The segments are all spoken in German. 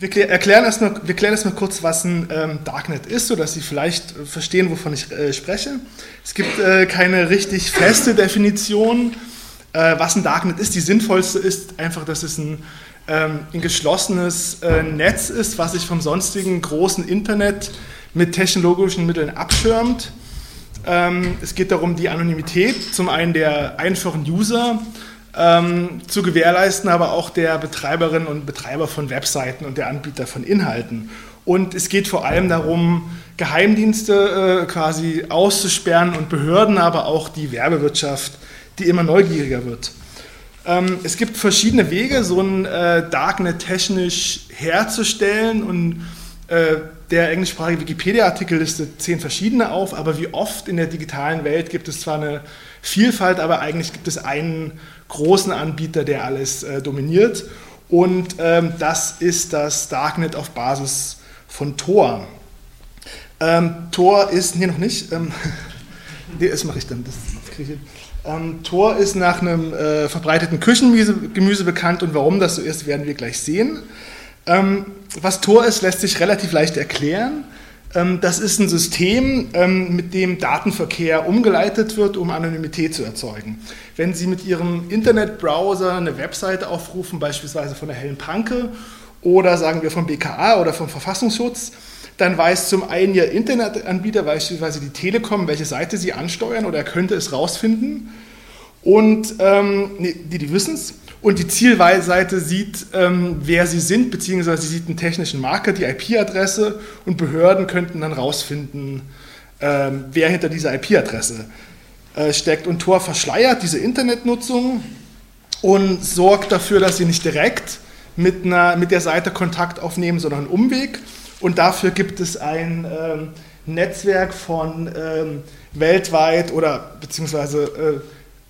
wir erklären erstmal, wir klären erstmal kurz, was ein ähm, Darknet ist, sodass Sie vielleicht äh, verstehen, wovon ich äh, spreche. Es gibt äh, keine richtig feste Definition, äh, was ein Darknet ist. Die sinnvollste ist einfach, dass es ein, ähm, ein geschlossenes äh, Netz ist, was sich vom sonstigen großen Internet mit technologischen Mitteln abschirmt. Ähm, es geht darum, die Anonymität zum einen der einfachen User ähm, zu gewährleisten, aber auch der Betreiberinnen und Betreiber von Webseiten und der Anbieter von Inhalten. Und es geht vor allem darum, Geheimdienste äh, quasi auszusperren und Behörden, aber auch die Werbewirtschaft, die immer neugieriger wird. Ähm, es gibt verschiedene Wege, so ein äh, Darknet technisch herzustellen und äh, der englischsprachige Wikipedia-Artikel listet zehn verschiedene auf, aber wie oft in der digitalen Welt gibt es zwar eine Vielfalt, aber eigentlich gibt es einen großen Anbieter, der alles äh, dominiert. Und ähm, das ist das Darknet auf Basis von Tor. Ähm, Tor ist, hier noch nicht, ähm, nee, das mache ich dann, das kriege ich ähm, Tor ist nach einem äh, verbreiteten Küchengemüse bekannt und warum das so ist, werden wir gleich sehen. Ähm, was Tor ist, lässt sich relativ leicht erklären. Ähm, das ist ein System, ähm, mit dem Datenverkehr umgeleitet wird, um Anonymität zu erzeugen. Wenn Sie mit Ihrem Internetbrowser eine Webseite aufrufen, beispielsweise von der Hellen Panke oder sagen wir vom BKA oder vom Verfassungsschutz, dann weiß zum einen Ihr Internetanbieter, beispielsweise die Telekom, welche Seite Sie ansteuern oder er könnte es rausfinden. Und ähm, nee, die, die wissen es. Und die Zielseite sieht, ähm, wer sie sind, beziehungsweise sie sieht einen technischen Marker, die IP-Adresse und Behörden könnten dann rausfinden, ähm, wer hinter dieser IP-Adresse äh, steckt. Und Tor verschleiert diese Internetnutzung und sorgt dafür, dass sie nicht direkt mit, einer, mit der Seite Kontakt aufnehmen, sondern einen Umweg. Und dafür gibt es ein ähm, Netzwerk von ähm, weltweit oder beziehungsweise äh,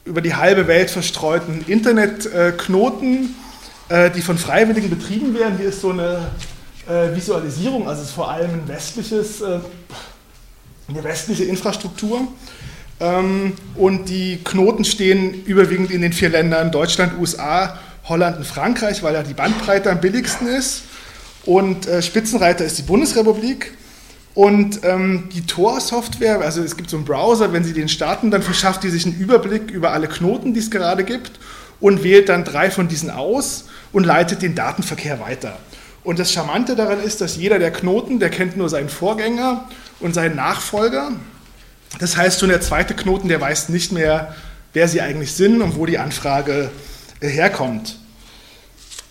über die halbe Welt verstreuten Internetknoten, äh, die von Freiwilligen betrieben werden. Hier ist so eine äh, Visualisierung, also es ist vor allem ein westliches, äh, eine westliche Infrastruktur. Ähm, und die Knoten stehen überwiegend in den vier Ländern Deutschland, USA, Holland und Frankreich, weil ja die Bandbreite am billigsten ist. Und Spitzenreiter ist die Bundesrepublik. Und ähm, die Tor-Software, also es gibt so einen Browser, wenn Sie den starten, dann verschafft die sich einen Überblick über alle Knoten, die es gerade gibt und wählt dann drei von diesen aus und leitet den Datenverkehr weiter. Und das Charmante daran ist, dass jeder der Knoten, der kennt nur seinen Vorgänger und seinen Nachfolger. Das heißt, schon der zweite Knoten, der weiß nicht mehr, wer sie eigentlich sind und wo die Anfrage äh, herkommt.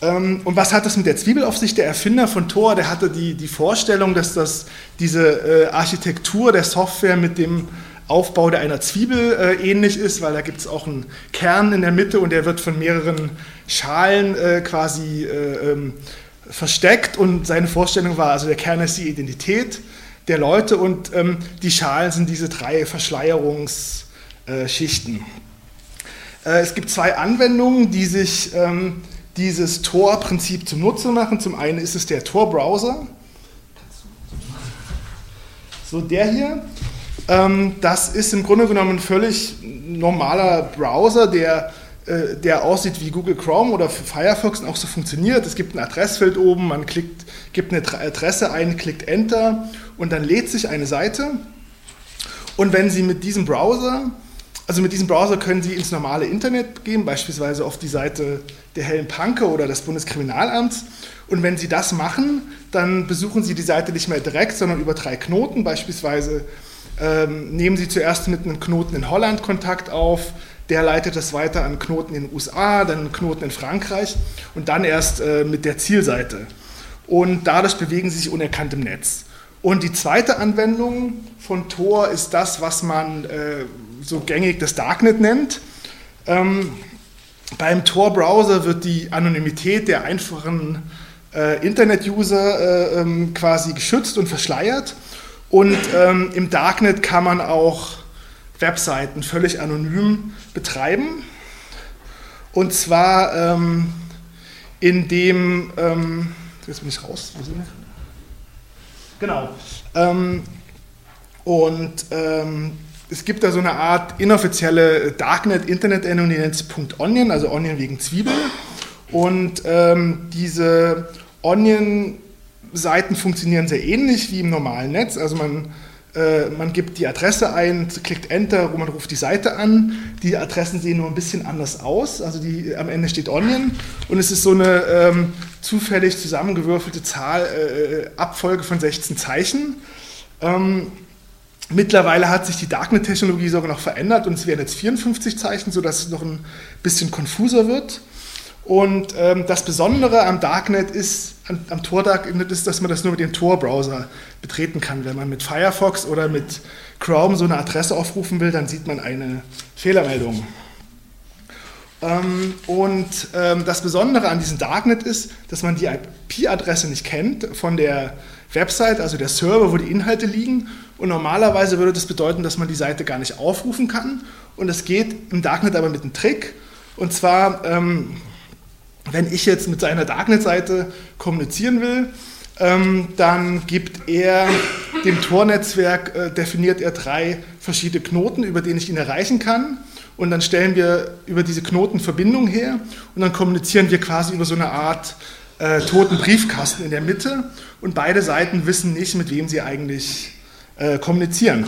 Ähm, und was hat das mit der Zwiebel auf sich? Der Erfinder von Tor, der hatte die, die Vorstellung, dass das, diese äh, Architektur der Software mit dem Aufbau der einer Zwiebel äh, ähnlich ist, weil da gibt es auch einen Kern in der Mitte und der wird von mehreren Schalen äh, quasi äh, ähm, versteckt und seine Vorstellung war, also der Kern ist die Identität der Leute und ähm, die Schalen sind diese drei Verschleierungsschichten. Äh, es gibt zwei Anwendungen, die sich ähm, dieses Tor-Prinzip zunutze machen. Zum einen ist es der Tor-Browser. So, der hier. Ähm, das ist im Grunde genommen ein völlig normaler Browser, der, äh, der aussieht wie Google Chrome oder Firefox und auch so funktioniert. Es gibt ein Adressfeld oben, man klickt, gibt eine Adresse ein, klickt Enter und dann lädt sich eine Seite. Und wenn Sie mit diesem Browser also mit diesem Browser können Sie ins normale Internet gehen, beispielsweise auf die Seite der Hellen Panke oder des Bundeskriminalamts. Und wenn Sie das machen, dann besuchen Sie die Seite nicht mehr direkt, sondern über drei Knoten. Beispielsweise ähm, nehmen Sie zuerst mit einem Knoten in Holland Kontakt auf, der leitet das weiter an Knoten in den USA, dann einen Knoten in Frankreich und dann erst äh, mit der Zielseite. Und dadurch bewegen Sie sich unerkannt im Netz. Und die zweite Anwendung von Tor ist das, was man äh, so gängig das Darknet nennt. Ähm, beim Tor-Browser wird die Anonymität der einfachen äh, Internet-User äh, ähm, quasi geschützt und verschleiert. Und ähm, im Darknet kann man auch Webseiten völlig anonym betreiben. Und zwar ähm, indem, ähm, jetzt bin ich raus, wo sind wir? Genau. Ähm, und ähm, es gibt da so eine Art inoffizielle Darknet-Internet-Endung, die nennt .onion, also Onion wegen Zwiebel. Und ähm, diese Onion Seiten funktionieren sehr ähnlich wie im normalen Netz. Also man, äh, man gibt die Adresse ein, klickt Enter, wo man ruft die Seite an. Die Adressen sehen nur ein bisschen anders aus. Also die, am Ende steht Onion und es ist so eine ähm, zufällig zusammengewürfelte Zahl, äh, Abfolge von 16 Zeichen. Ähm, mittlerweile hat sich die Darknet-Technologie sogar noch verändert und es werden jetzt 54 Zeichen, sodass es noch ein bisschen konfuser wird. Und ähm, das Besondere am Darknet ist, am, am Tor-Darknet ist, dass man das nur mit dem Tor-Browser betreten kann. Wenn man mit Firefox oder mit Chrome so eine Adresse aufrufen will, dann sieht man eine Fehlermeldung. Ähm, und ähm, das Besondere an diesem Darknet ist, dass man die IP-Adresse nicht kennt von der Website, also der Server, wo die Inhalte liegen. Und normalerweise würde das bedeuten, dass man die Seite gar nicht aufrufen kann. Und das geht im Darknet aber mit einem Trick. Und zwar ähm, wenn ich jetzt mit seiner Darknet-Seite kommunizieren will, ähm, dann gibt er dem Tor-Netzwerk, äh, definiert er drei verschiedene Knoten, über denen ich ihn erreichen kann. Und dann stellen wir über diese Knoten Verbindungen her und dann kommunizieren wir quasi über so eine Art äh, toten Briefkasten in der Mitte. Und beide Seiten wissen nicht, mit wem sie eigentlich äh, kommunizieren.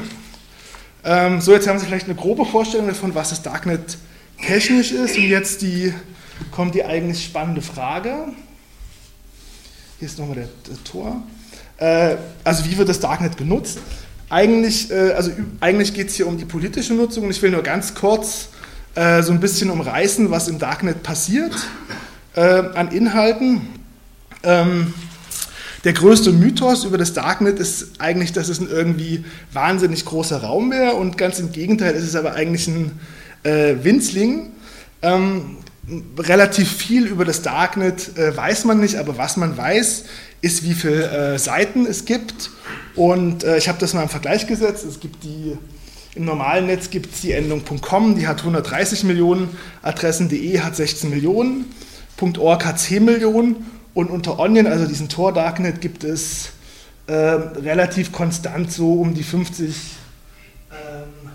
Ähm, so, jetzt haben Sie vielleicht eine grobe Vorstellung davon, was das Darknet technisch ist. Und jetzt die kommt die eigentlich spannende Frage. Hier ist nochmal der, der Tor. Äh, also wie wird das Darknet genutzt? Eigentlich, äh, also, eigentlich geht es hier um die politische Nutzung und ich will nur ganz kurz äh, so ein bisschen umreißen, was im Darknet passiert äh, an Inhalten. Ähm, der größte Mythos über das Darknet ist eigentlich, dass es ein irgendwie wahnsinnig großer Raum wäre und ganz im Gegenteil ist es aber eigentlich ein äh, Winzling. Ähm, relativ viel über das Darknet äh, weiß man nicht, aber was man weiß, ist, wie viele äh, Seiten es gibt. Und äh, ich habe das mal im Vergleich gesetzt. Es gibt die, im normalen Netz gibt es die Endung .com, die hat 130 Millionen, Adressen.de hat 16 Millionen, .org hat 10 Millionen und unter Onion, also diesen Tor Darknet, gibt es ähm, relativ konstant so um die 50 ähm,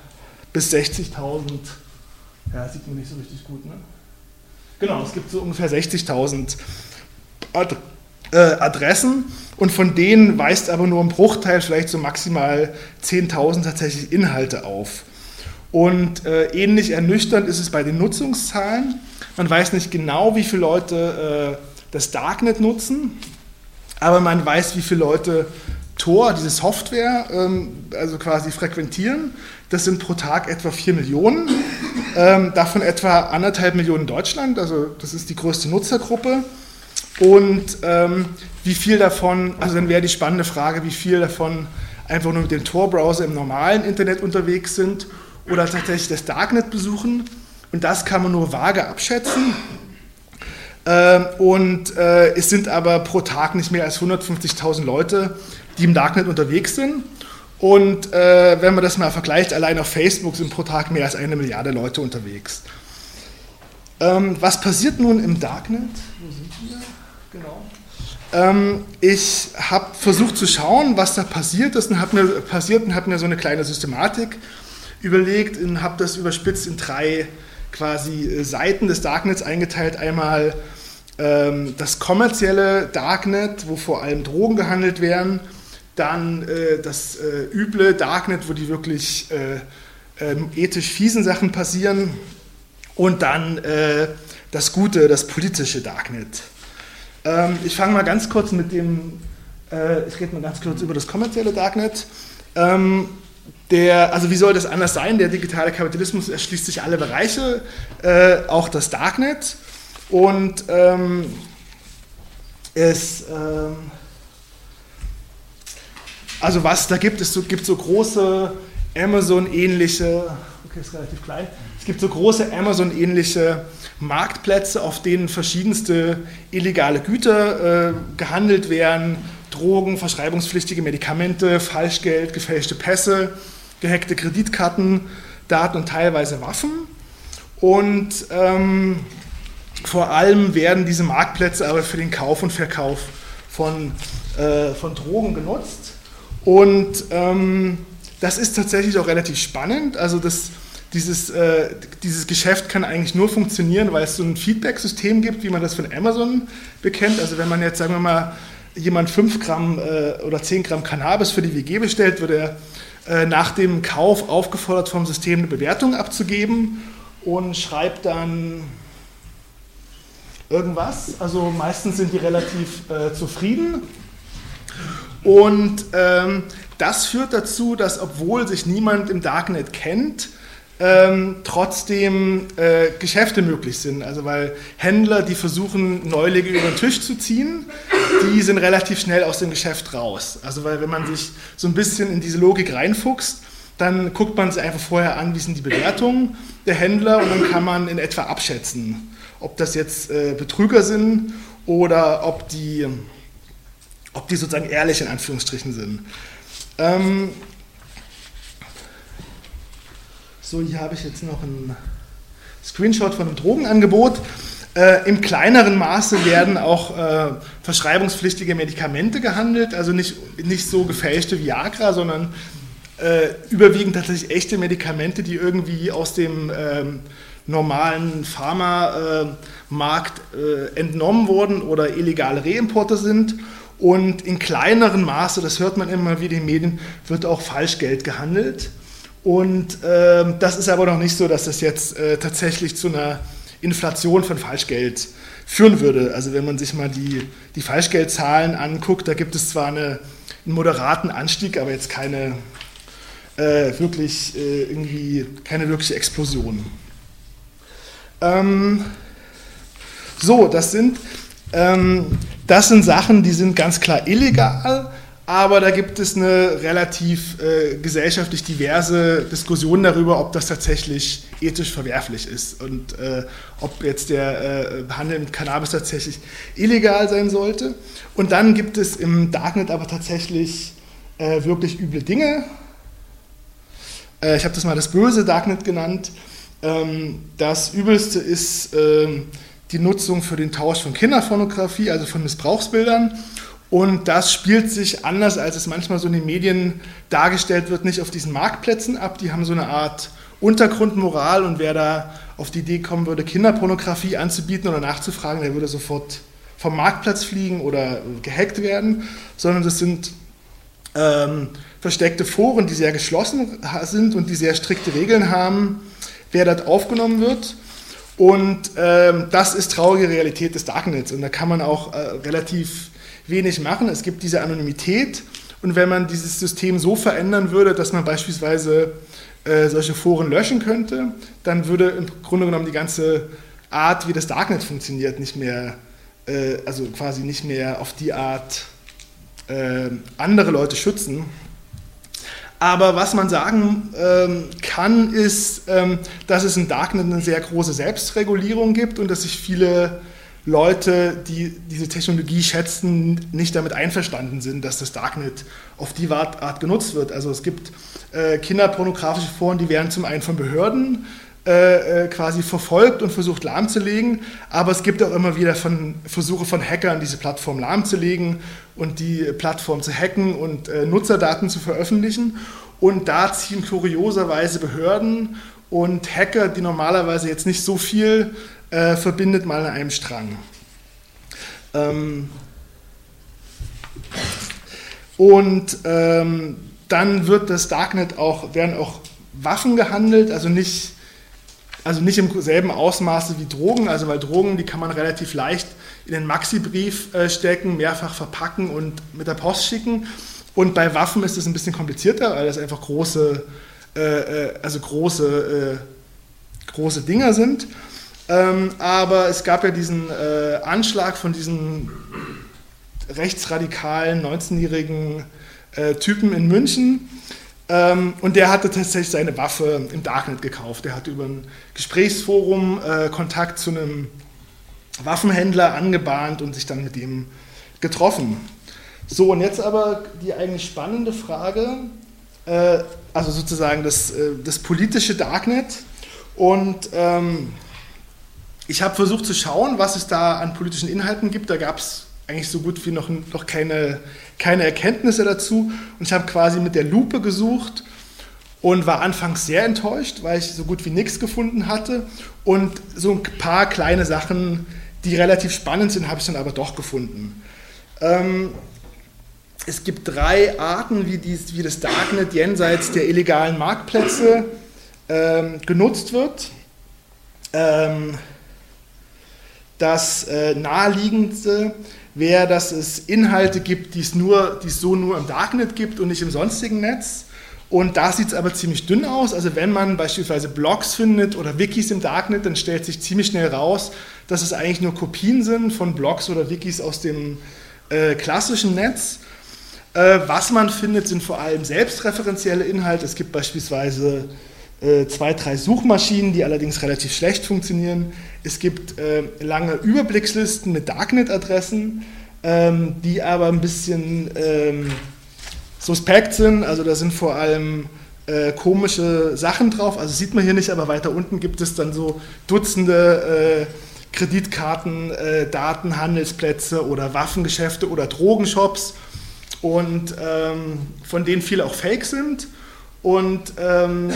bis 60.000. Ja, sieht man nicht so richtig gut, ne? Genau, es gibt so ungefähr 60.000 Ad äh, Adressen und von denen weist aber nur ein Bruchteil, vielleicht so maximal 10.000 tatsächlich Inhalte auf. Und äh, ähnlich ernüchternd ist es bei den Nutzungszahlen. Man weiß nicht genau, wie viele Leute äh, das Darknet nutzen, aber man weiß, wie viele Leute Tor, diese Software, ähm, also quasi frequentieren. Das sind pro Tag etwa 4 Millionen, ähm, davon etwa anderthalb Millionen in Deutschland, also das ist die größte Nutzergruppe. Und ähm, wie viel davon, also dann wäre die spannende Frage, wie viel davon einfach nur mit dem Tor-Browser im normalen Internet unterwegs sind oder tatsächlich das Darknet besuchen. Und das kann man nur vage abschätzen. Ähm, und äh, es sind aber pro Tag nicht mehr als 150.000 Leute, die im Darknet unterwegs sind. Und äh, wenn man das mal vergleicht, allein auf Facebook sind pro Tag mehr als eine Milliarde Leute unterwegs. Ähm, was passiert nun im Darknet? Genau. Ähm, ich habe versucht zu schauen, was da passiert ist und habe mir passiert und habe mir so eine kleine Systematik überlegt und habe das überspitzt in drei quasi äh, Seiten des Darknets eingeteilt. Einmal ähm, das kommerzielle Darknet, wo vor allem Drogen gehandelt werden dann äh, das äh, üble Darknet, wo die wirklich äh, ähm, ethisch fiesen Sachen passieren. Und dann äh, das gute, das politische Darknet. Ähm, ich fange mal ganz kurz mit dem, äh, ich rede mal ganz kurz über das kommerzielle Darknet. Ähm, der, also wie soll das anders sein? Der digitale Kapitalismus erschließt sich alle Bereiche, äh, auch das Darknet. Und ähm, es ähm, also was da gibt, es so, gibt so große Amazon-ähnliche, ist relativ klein, es gibt so große Amazon-ähnliche Marktplätze, auf denen verschiedenste illegale Güter äh, gehandelt werden, Drogen, verschreibungspflichtige Medikamente, Falschgeld, gefälschte Pässe, gehackte Kreditkarten, Daten und teilweise Waffen. Und ähm, vor allem werden diese Marktplätze aber für den Kauf und Verkauf von, äh, von Drogen genutzt. Und ähm, das ist tatsächlich auch relativ spannend. Also das, dieses, äh, dieses Geschäft kann eigentlich nur funktionieren, weil es so ein Feedback-System gibt, wie man das von Amazon bekennt. Also wenn man jetzt, sagen wir mal, jemand 5 Gramm äh, oder 10 Gramm Cannabis für die WG bestellt, wird er äh, nach dem Kauf aufgefordert, vom System eine Bewertung abzugeben und schreibt dann irgendwas. Also meistens sind die relativ äh, zufrieden. Und ähm, das führt dazu, dass obwohl sich niemand im Darknet kennt, ähm, trotzdem äh, Geschäfte möglich sind. Also weil Händler, die versuchen, Neulinge über den Tisch zu ziehen, die sind relativ schnell aus dem Geschäft raus. Also weil wenn man sich so ein bisschen in diese Logik reinfuchst, dann guckt man sich einfach vorher an, wie sind die Bewertungen der Händler und dann kann man in etwa abschätzen, ob das jetzt äh, Betrüger sind oder ob die, ob die sozusagen ehrlich in Anführungsstrichen sind. Ähm, so, hier habe ich jetzt noch einen Screenshot von einem Drogenangebot. Äh, Im kleineren Maße werden auch äh, verschreibungspflichtige Medikamente gehandelt, also nicht, nicht so gefälschte Viagra, sondern äh, überwiegend tatsächlich echte Medikamente, die irgendwie aus dem ähm, normalen Pharmamarkt äh, entnommen wurden oder illegale Reimporte sind. Und in kleineren Maße, das hört man immer wieder in den Medien, wird auch Falschgeld gehandelt. Und äh, das ist aber noch nicht so, dass das jetzt äh, tatsächlich zu einer Inflation von Falschgeld führen würde. Also wenn man sich mal die, die Falschgeldzahlen anguckt, da gibt es zwar eine, einen moderaten Anstieg, aber jetzt keine äh, wirklich äh, irgendwie keine wirkliche Explosion. Ähm, so, das sind, ähm, das sind Sachen, die sind ganz klar illegal aber da gibt es eine relativ äh, gesellschaftlich diverse Diskussion darüber, ob das tatsächlich ethisch verwerflich ist und äh, ob jetzt der äh, Handel mit Cannabis tatsächlich illegal sein sollte. Und dann gibt es im Darknet aber tatsächlich äh, wirklich üble Dinge. Äh, ich habe das mal das böse Darknet genannt. Ähm, das Übelste ist ähm, die Nutzung für den Tausch von Kinderpornografie, also von Missbrauchsbildern. Und das spielt sich anders, als es manchmal so in den Medien dargestellt wird, nicht auf diesen Marktplätzen ab. Die haben so eine Art Untergrundmoral und wer da auf die Idee kommen würde, Kinderpornografie anzubieten oder nachzufragen, der würde sofort vom Marktplatz fliegen oder gehackt werden, sondern das sind ähm, versteckte Foren, die sehr geschlossen sind und die sehr strikte Regeln haben, wer dort aufgenommen wird. Und ähm, das ist traurige Realität des Darknets und da kann man auch äh, relativ wenig machen. Es gibt diese Anonymität und wenn man dieses System so verändern würde, dass man beispielsweise äh, solche Foren löschen könnte, dann würde im Grunde genommen die ganze Art, wie das Darknet funktioniert, nicht mehr, äh, also quasi nicht mehr auf die Art äh, andere Leute schützen. Aber was man sagen ähm, kann, ist, ähm, dass es im Darknet eine sehr große Selbstregulierung gibt und dass sich viele Leute, die diese Technologie schätzen, nicht damit einverstanden sind, dass das Darknet auf die Art genutzt wird. Also es gibt äh, kinderpornografische Foren, die werden zum einen von Behörden äh, äh, quasi verfolgt und versucht lahmzulegen, aber es gibt auch immer wieder von, Versuche von Hackern, diese Plattform lahmzulegen und die Plattform zu hacken und äh, Nutzerdaten zu veröffentlichen. Und da ziehen kurioserweise Behörden und Hacker, die normalerweise jetzt nicht so viel äh, verbindet mal an einem Strang. Ähm, und ähm, dann wird das Darknet auch, werden auch Waffen gehandelt, also nicht, also nicht im selben Ausmaße wie Drogen, also weil Drogen, die kann man relativ leicht in den Maxi-Brief äh, stecken, mehrfach verpacken und mit der Post schicken. Und bei Waffen ist es ein bisschen komplizierter, weil das einfach große, äh, äh also große, äh, große Dinger sind. Ähm, aber es gab ja diesen äh, Anschlag von diesen rechtsradikalen 19-jährigen äh, Typen in München. Ähm, und der hatte tatsächlich seine Waffe im Darknet gekauft. Der hatte über ein Gesprächsforum äh, Kontakt zu einem Waffenhändler angebahnt und sich dann mit ihm getroffen. So, und jetzt aber die eigentlich spannende Frage, äh, also sozusagen das, äh, das politische Darknet. Und ähm, ich habe versucht zu schauen, was es da an politischen Inhalten gibt. Da gab es eigentlich so gut wie noch, noch keine, keine Erkenntnisse dazu. Und ich habe quasi mit der Lupe gesucht und war anfangs sehr enttäuscht, weil ich so gut wie nichts gefunden hatte. Und so ein paar kleine Sachen, die relativ spannend sind, habe ich dann aber doch gefunden. Ähm, es gibt drei Arten, wie, dies, wie das Darknet jenseits der illegalen Marktplätze ähm, genutzt wird. Ähm, das äh, naheliegendste wäre, dass es Inhalte gibt, die es, so nur im Darknet gibt und nicht im sonstigen Netz. Und da sieht es aber ziemlich dünn aus. Also wenn man beispielsweise Blogs findet oder Wikis im Darknet, dann stellt sich ziemlich schnell raus, dass es eigentlich nur Kopien sind von Blogs oder Wikis aus dem äh, klassischen Netz. Äh, was man findet, sind vor allem selbstreferenzielle Inhalte. Es gibt beispielsweise zwei, drei Suchmaschinen, die allerdings relativ schlecht funktionieren. Es gibt äh, lange Überblickslisten mit Darknet-Adressen, ähm, die aber ein bisschen ähm, suspekt sind. Also da sind vor allem äh, komische Sachen drauf. Also sieht man hier nicht, aber weiter unten gibt es dann so Dutzende äh, Kreditkarten, äh, Datenhandelsplätze oder Waffengeschäfte oder Drogenshops und ähm, von denen viele auch fake sind. Und ähm,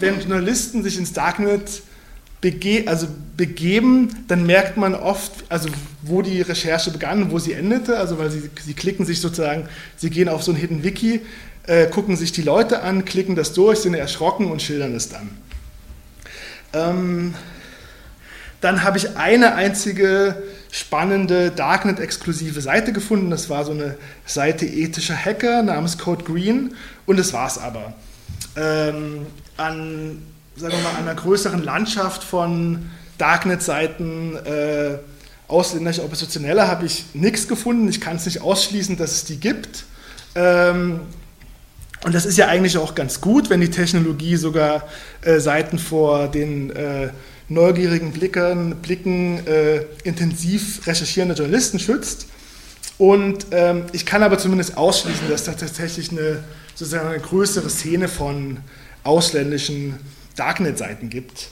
wenn Journalisten sich ins Darknet bege also begeben, dann merkt man oft, also wo die Recherche begann, wo sie endete, also weil sie, sie klicken sich sozusagen, sie gehen auf so ein Hidden Wiki, äh, gucken sich die Leute an, klicken das durch, sind erschrocken und schildern es dann. Ähm, dann habe ich eine einzige spannende Darknet-exklusive Seite gefunden. Das war so eine Seite ethischer Hacker namens Code Green und das war es aber. Ähm, an sagen wir mal, einer größeren Landschaft von Darknet-Seiten äh, ausländischer Oppositioneller habe ich nichts gefunden. Ich kann es nicht ausschließen, dass es die gibt. Ähm, und das ist ja eigentlich auch ganz gut, wenn die Technologie sogar äh, Seiten vor den äh, neugierigen Blickern, Blicken äh, intensiv recherchierende Journalisten schützt. Und ähm, ich kann aber zumindest ausschließen, dass da tatsächlich eine, sozusagen eine größere Szene von ausländischen Darknet-Seiten gibt,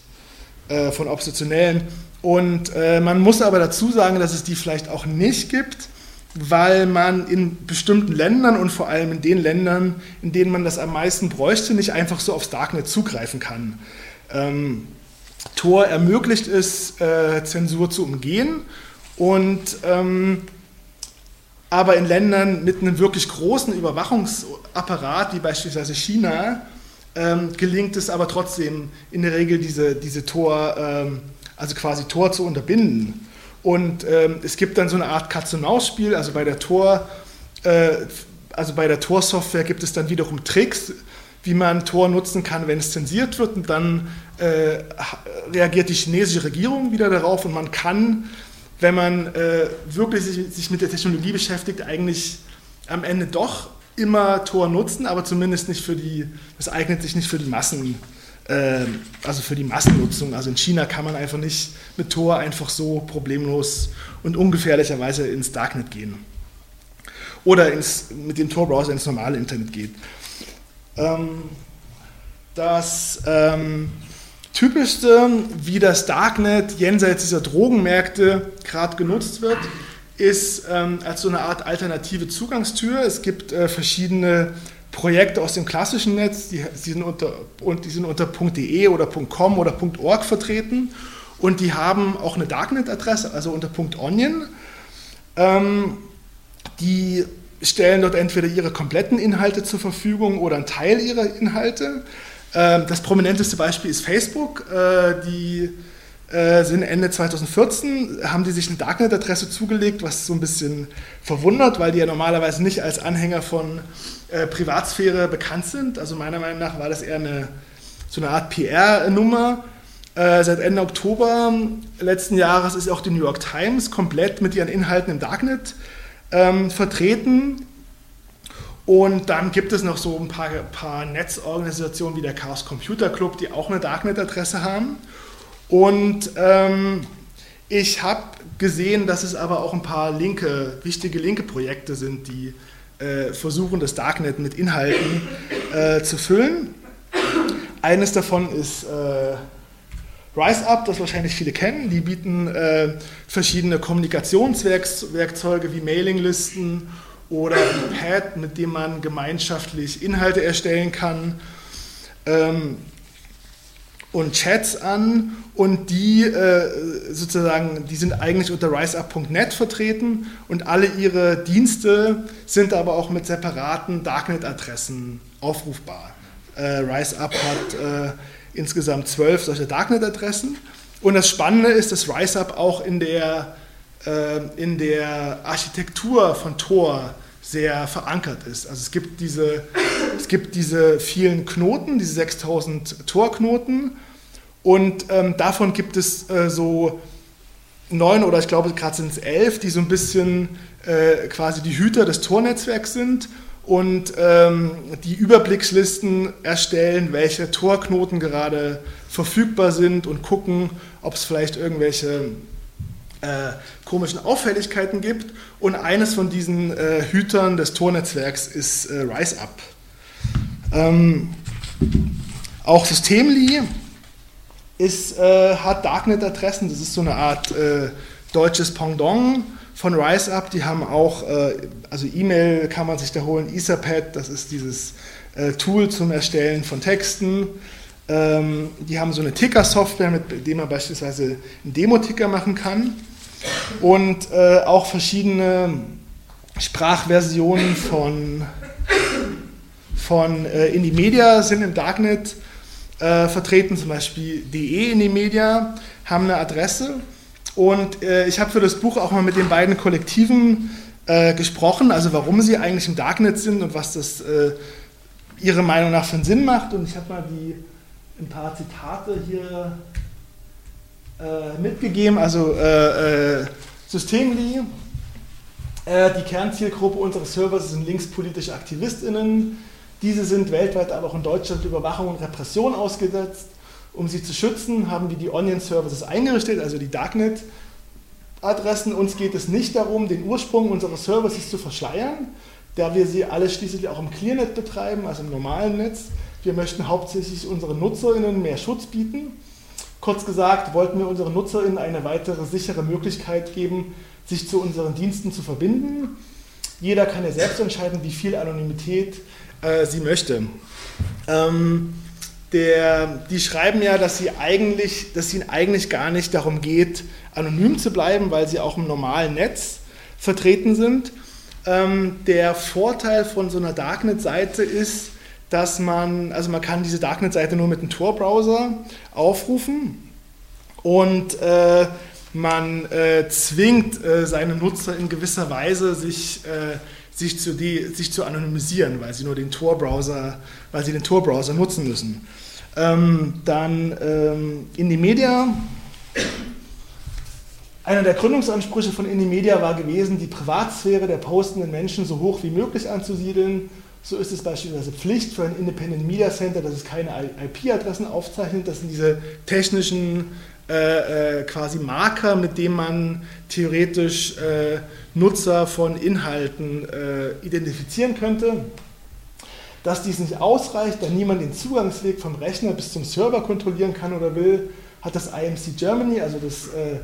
äh, von Oppositionellen. Und äh, man muss aber dazu sagen, dass es die vielleicht auch nicht gibt, weil man in bestimmten Ländern und vor allem in den Ländern, in denen man das am meisten bräuchte, nicht einfach so aufs Darknet zugreifen kann. Ähm, Tor ermöglicht es, äh, Zensur zu umgehen und ähm, aber in Ländern mit einem wirklich großen Überwachungsapparat, wie beispielsweise China, ähm, gelingt es aber trotzdem in der Regel diese, diese Tor, ähm, also quasi Tor zu unterbinden. Und ähm, es gibt dann so eine Art Katz-und-Maus-Spiel, also bei der Tor, äh, also bei der Tor-Software gibt es dann wiederum Tricks, wie man Tor nutzen kann, wenn es zensiert wird und dann äh, reagiert die chinesische Regierung wieder darauf und man kann, wenn man äh, wirklich sich, sich mit der Technologie beschäftigt, eigentlich am Ende doch immer Tor nutzen, aber zumindest nicht für die, das eignet sich nicht für die Massen, äh, also für die Massennutzung. Also in China kann man einfach nicht mit Tor einfach so problemlos und ungefährlicherweise ins Darknet gehen. Oder ins, mit dem Tor-Browser ins normale Internet geht. Ähm, das ähm, typischste, wie das Darknet jenseits dieser Drogenmärkte gerade genutzt wird, ist ähm, als so eine Art alternative Zugangstür. Es gibt äh, verschiedene Projekte aus dem klassischen Netz, die, die, sind unter, und die sind unter .de oder .com oder .org vertreten und die haben auch eine Darknet-Adresse, also unter .onion. Ähm, die stellen dort entweder ihre kompletten Inhalte zur Verfügung oder einen Teil ihrer Inhalte. Ähm, das prominenteste Beispiel ist Facebook, äh, die äh, sind Ende 2014, haben die sich eine Darknet-Adresse zugelegt, was so ein bisschen verwundert, weil die ja normalerweise nicht als Anhänger von äh, Privatsphäre bekannt sind. Also meiner Meinung nach war das eher eine, so eine Art PR-Nummer. Seit Ende Oktober letzten Jahres ist auch die New York Times komplett mit ihren Inhalten im Darknet ähm, vertreten. Und dann gibt es noch so ein paar, paar Netzorganisationen wie der Chaos Computer Club, die auch eine Darknet-Adresse haben. Und ähm, ich habe gesehen, dass es aber auch ein paar linke, wichtige linke Projekte sind, die äh, versuchen, das Darknet mit Inhalten äh, zu füllen. Eines davon ist äh, RiseUp, das wahrscheinlich viele kennen. Die bieten äh, verschiedene Kommunikationswerkzeuge wie Mailinglisten oder ein Pad, mit dem man gemeinschaftlich Inhalte erstellen kann. Ähm, und Chats an und die äh, sozusagen, die sind eigentlich unter riseup.net vertreten und alle ihre Dienste sind aber auch mit separaten Darknet-Adressen aufrufbar. Äh, RiseUp hat äh, insgesamt zwölf solche Darknet-Adressen und das Spannende ist, dass RiseUp auch in der, äh, in der Architektur von Tor sehr verankert ist. Also es gibt diese, es gibt diese vielen Knoten, diese 6000 Torknoten und ähm, davon gibt es äh, so neun oder ich glaube gerade sind es elf, die so ein bisschen äh, quasi die Hüter des Tornetzwerks sind und ähm, die Überblickslisten erstellen, welche Torknoten gerade verfügbar sind und gucken, ob es vielleicht irgendwelche äh, komischen Auffälligkeiten gibt. Und eines von diesen äh, Hütern des Tornetzwerks ist äh, RiseUp. Ähm, auch Systemli ist, äh, hat Darknet-Adressen, das ist so eine Art äh, deutsches Pendant von RiseUp. Die haben auch, äh, also E-Mail kann man sich da holen, Etherpad, das ist dieses Tool zum Erstellen von Texten. Ähm, die haben so eine Ticker-Software, mit dem man beispielsweise einen Demo-Ticker machen kann und äh, auch verschiedene Sprachversionen von, von äh, Indie sind im Darknet äh, vertreten, zum Beispiel DE Indie haben eine Adresse. Und äh, ich habe für das Buch auch mal mit den beiden Kollektiven äh, gesprochen, also warum sie eigentlich im Darknet sind und was das äh, ihrer Meinung nach für einen Sinn macht. Und ich habe mal die, ein paar Zitate hier äh, mitgegeben, also äh, äh, Systemli. Äh, die Kernzielgruppe unseres Servers sind linkspolitische AktivistInnen. Diese sind weltweit, aber auch in Deutschland Überwachung und Repression ausgesetzt. Um sie zu schützen, haben wir die Onion Services eingerichtet, also die Darknet-Adressen. Uns geht es nicht darum, den Ursprung unserer Services zu verschleiern, da wir sie alle schließlich auch im Clearnet betreiben, also im normalen Netz. Wir möchten hauptsächlich unseren NutzerInnen mehr Schutz bieten. Kurz gesagt, wollten wir unseren NutzerInnen eine weitere sichere Möglichkeit geben, sich zu unseren Diensten zu verbinden. Jeder kann ja selbst entscheiden, wie viel Anonymität äh, sie möchte. Ähm, der, die schreiben ja, dass, sie eigentlich, dass es ihnen eigentlich gar nicht darum geht, anonym zu bleiben, weil sie auch im normalen Netz vertreten sind. Ähm, der Vorteil von so einer Darknet-Seite ist, dass man, also man kann diese Darknet-Seite nur mit einem Tor-Browser aufrufen und äh, man äh, zwingt äh, seine Nutzer in gewisser Weise, sich, äh, sich, zu die, sich zu anonymisieren, weil sie nur den Tor-Browser, weil sie den Tor-Browser nutzen müssen. Ähm, dann ähm, Indie-Media. Einer der Gründungsansprüche von Indie-Media war gewesen, die Privatsphäre der postenden Menschen so hoch wie möglich anzusiedeln so ist es beispielsweise Pflicht für ein Independent Media Center, dass es keine IP-Adressen aufzeichnet. Das sind diese technischen äh, äh, quasi Marker, mit denen man theoretisch äh, Nutzer von Inhalten äh, identifizieren könnte. Dass dies nicht ausreicht, da niemand den Zugangsweg vom Rechner bis zum Server kontrollieren kann oder will, hat das IMC Germany, also das äh,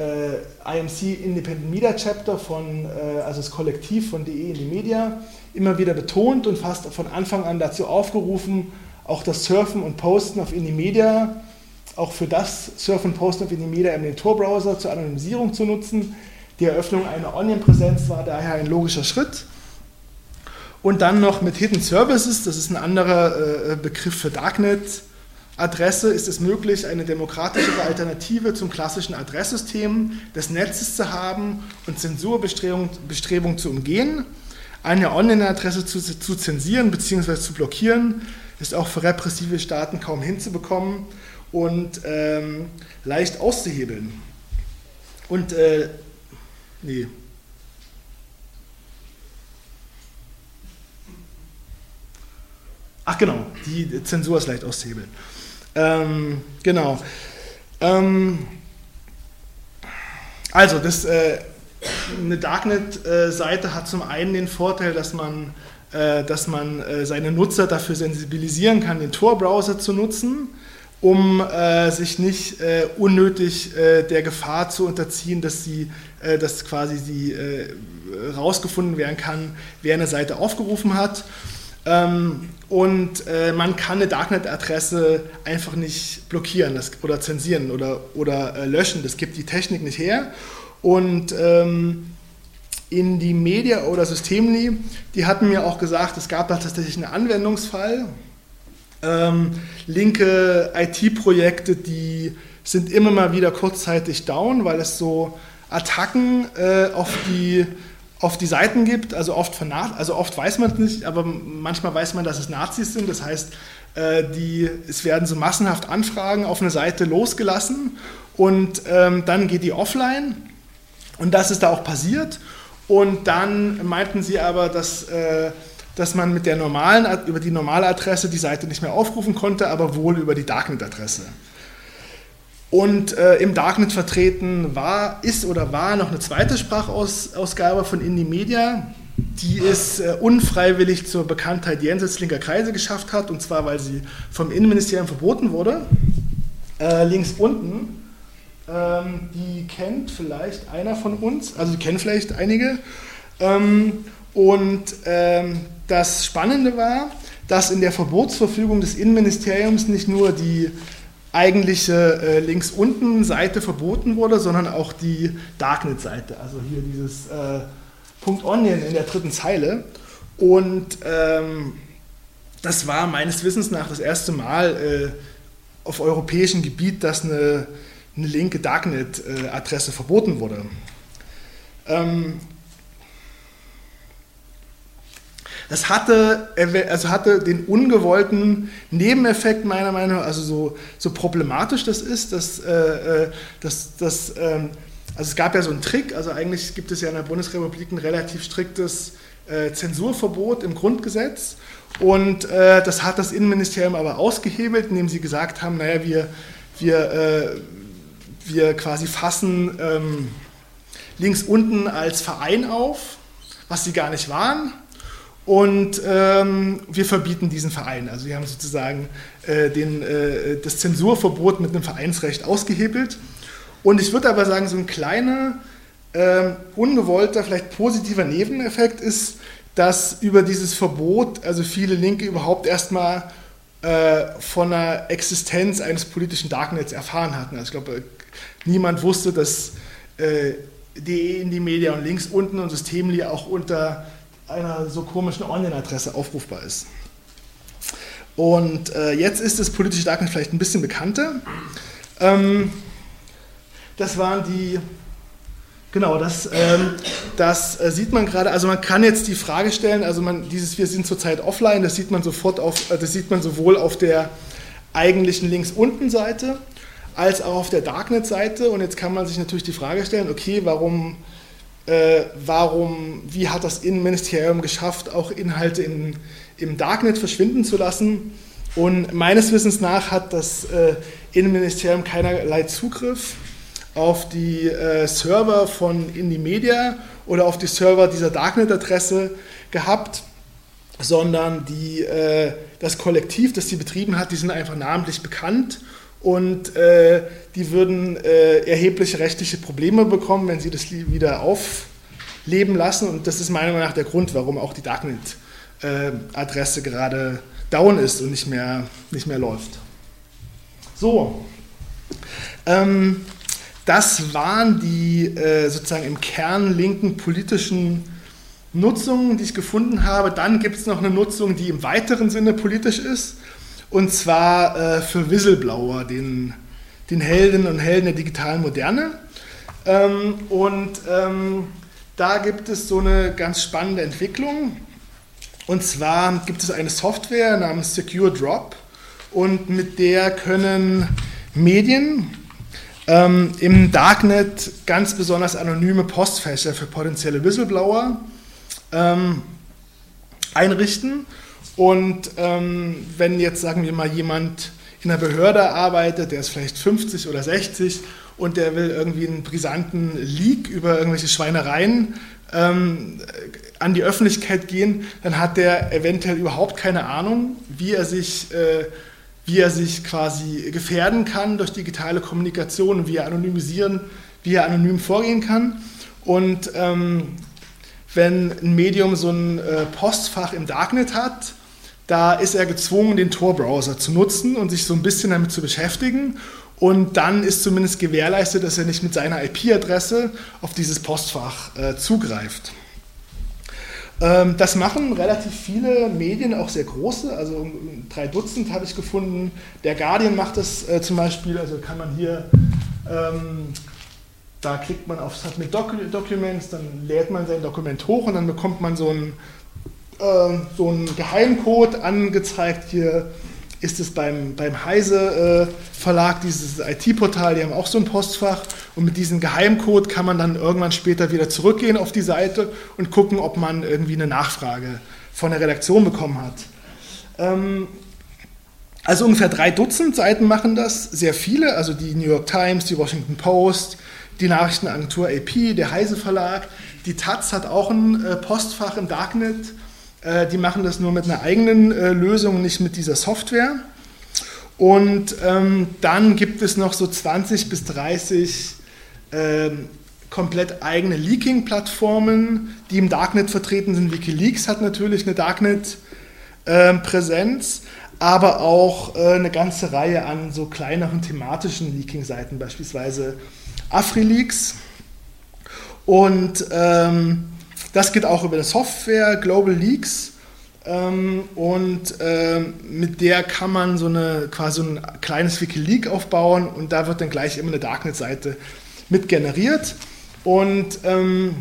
äh, IMC Independent Media Chapter von, also das Kollektiv von DE in die Media, immer wieder betont und fast von Anfang an dazu aufgerufen, auch das Surfen und Posten auf Indie-Media, auch für das Surfen und Posten auf Indie-Media im Tor-Browser zur Anonymisierung zu nutzen. Die Eröffnung einer Onion-Präsenz war daher ein logischer Schritt. Und dann noch mit Hidden Services, das ist ein anderer äh, Begriff für Darknet. Adresse ist es möglich, eine demokratischere Alternative zum klassischen Adresssystem des Netzes zu haben und Zensurbestrebungen zu umgehen. Eine Online-Adresse zu, zu zensieren bzw. zu blockieren ist auch für repressive Staaten kaum hinzubekommen und ähm, leicht auszuhebeln. Und, äh, nee. Ach genau, die Zensur ist leicht auszuhebeln. Ähm, genau. Ähm, also, das äh, eine Darknet-Seite hat zum einen den Vorteil, dass man, äh, dass man äh, seine Nutzer dafür sensibilisieren kann, den Tor-Browser zu nutzen, um äh, sich nicht unnötig der Gefahr zu unterziehen, dass, sie, dass quasi sie rausgefunden werden kann, wer eine Seite aufgerufen hat. Ähm, und man kann eine Darknet-Adresse einfach nicht blockieren oder zensieren oder, oder löschen. Das gibt die Technik nicht her. Und ähm, in die Media oder Systemli, die hatten mir auch gesagt, es gab da tatsächlich einen Anwendungsfall. Ähm, linke IT-Projekte, die sind immer mal wieder kurzzeitig down, weil es so Attacken äh, auf die auf die Seiten gibt, also oft, von also oft weiß man es nicht, aber manchmal weiß man, dass es Nazis sind. Das heißt, äh, die, es werden so massenhaft Anfragen auf eine Seite losgelassen und ähm, dann geht die offline und das ist da auch passiert. Und dann meinten sie aber, dass, äh, dass man mit der normalen, über die normale Adresse die Seite nicht mehr aufrufen konnte, aber wohl über die Darknet-Adresse. Und äh, im Darknet vertreten war, ist oder war noch eine zweite Sprachausgabe von Indie Media, die es äh, unfreiwillig zur Bekanntheit jenseits linker Kreise geschafft hat, und zwar weil sie vom Innenministerium verboten wurde. Äh, links unten, ähm, die kennt vielleicht einer von uns, also kennen vielleicht einige. Ähm, und ähm, das Spannende war, dass in der Verbotsverfügung des Innenministeriums nicht nur die eigentliche äh, links unten Seite verboten wurde, sondern auch die Darknet-Seite, also hier dieses äh, Punkt Onion in der dritten Zeile. Und ähm, das war meines Wissens nach das erste Mal äh, auf europäischem Gebiet, dass eine, eine linke Darknet-Adresse verboten wurde. Ähm, Das hatte, also hatte den ungewollten Nebeneffekt meiner Meinung nach, also so, so problematisch das ist, dass, äh, äh dass, dass ähm, also es gab ja so einen Trick, also eigentlich gibt es ja in der Bundesrepublik ein relativ striktes äh, Zensurverbot im Grundgesetz und äh, das hat das Innenministerium aber ausgehebelt, indem sie gesagt haben, naja, wir, wir, äh, wir quasi fassen ähm, links unten als Verein auf, was sie gar nicht waren und ähm, wir verbieten diesen Verein. Also wir haben sozusagen äh, den, äh, das Zensurverbot mit einem Vereinsrecht ausgehebelt. Und ich würde aber sagen, so ein kleiner, äh, ungewollter, vielleicht positiver Nebeneffekt ist, dass über dieses Verbot also viele Linke überhaupt erstmal äh, von der Existenz eines politischen Darknets erfahren hatten. Also ich glaube, niemand wusste, dass äh, DE in die Media und links unten und Systemli auch unter einer so komischen Online-Adresse aufrufbar ist. Und äh, jetzt ist das politische Darknet vielleicht ein bisschen bekannter. Ähm, das waren die, genau, das, ähm, das äh, sieht man gerade, also man kann jetzt die Frage stellen, also man, dieses Wir sind zurzeit offline, das sieht man sofort auf, äh, das sieht man sowohl auf der eigentlichen links unten Seite als auch auf der Darknet-Seite. Und jetzt kann man sich natürlich die Frage stellen, okay, warum äh, warum, wie hat das Innenministerium geschafft, auch Inhalte im, im Darknet verschwinden zu lassen. Und meines Wissens nach hat das äh, Innenministerium keinerlei Zugriff auf die äh, Server von Indie Media oder auf die Server dieser Darknet-Adresse gehabt, sondern die, äh, das Kollektiv, das sie betrieben hat, die sind einfach namentlich bekannt und äh, die würden äh, erhebliche rechtliche Probleme bekommen, wenn sie das wieder aufleben lassen. Und das ist meiner Meinung nach der Grund, warum auch die Darknet-Adresse äh, gerade down ist und nicht mehr, nicht mehr läuft. So, ähm, das waren die äh, sozusagen im Kern linken politischen Nutzungen, die ich gefunden habe. Dann gibt es noch eine Nutzung, die im weiteren Sinne politisch ist. Und zwar äh, für Whistleblower, den, den Helden und Helden der digitalen Moderne. Ähm, und ähm, da gibt es so eine ganz spannende Entwicklung. Und zwar gibt es eine Software namens Secure Drop und mit der können Medien ähm, im Darknet ganz besonders anonyme Postfächer für potenzielle Whistleblower ähm, einrichten und ähm, wenn jetzt, sagen wir mal, jemand in einer Behörde arbeitet, der ist vielleicht 50 oder 60 und der will irgendwie einen brisanten Leak über irgendwelche Schweinereien ähm, an die Öffentlichkeit gehen, dann hat der eventuell überhaupt keine Ahnung, wie er sich, äh, wie er sich quasi gefährden kann durch digitale Kommunikation, wie er anonymisieren, wie er anonym vorgehen kann. Und ähm, wenn ein Medium so ein äh, Postfach im Darknet hat, da ist er gezwungen, den Tor-Browser zu nutzen und sich so ein bisschen damit zu beschäftigen. Und dann ist zumindest gewährleistet, dass er nicht mit seiner IP-Adresse auf dieses Postfach äh, zugreift. Ähm, das machen relativ viele Medien, auch sehr große, also drei Dutzend habe ich gefunden. Der Guardian macht das äh, zum Beispiel, also kann man hier, ähm, da klickt man auf Submit Doc Documents, dann lädt man sein Dokument hoch und dann bekommt man so einen, äh, so einen Geheimcode angezeigt. Hier ist es beim, beim Heise äh, Verlag, dieses IT-Portal, die haben auch so ein Postfach und mit diesem Geheimcode kann man dann irgendwann später wieder zurückgehen auf die Seite und gucken, ob man irgendwie eine Nachfrage von der Redaktion bekommen hat. Ähm, also ungefähr drei Dutzend Seiten machen das, sehr viele, also die New York Times, die Washington Post, die Nachrichtenagentur AP, der Heise Verlag, die Taz hat auch ein äh, Postfach im Darknet äh, die machen das nur mit einer eigenen äh, Lösung, nicht mit dieser Software. Und ähm, dann gibt es noch so 20 bis 30 ähm, komplett eigene Leaking-Plattformen, die im Darknet vertreten sind. Wikileaks hat natürlich eine Darknet-Präsenz, ähm, aber auch äh, eine ganze Reihe an so kleineren thematischen Leaking-Seiten, beispielsweise AfriLeaks. Und ähm, das geht auch über eine Software, Global Leaks. Ähm, und ähm, mit der kann man so eine quasi ein kleines Wikileak aufbauen und da wird dann gleich immer eine Darknet-Seite mit generiert. Und ähm,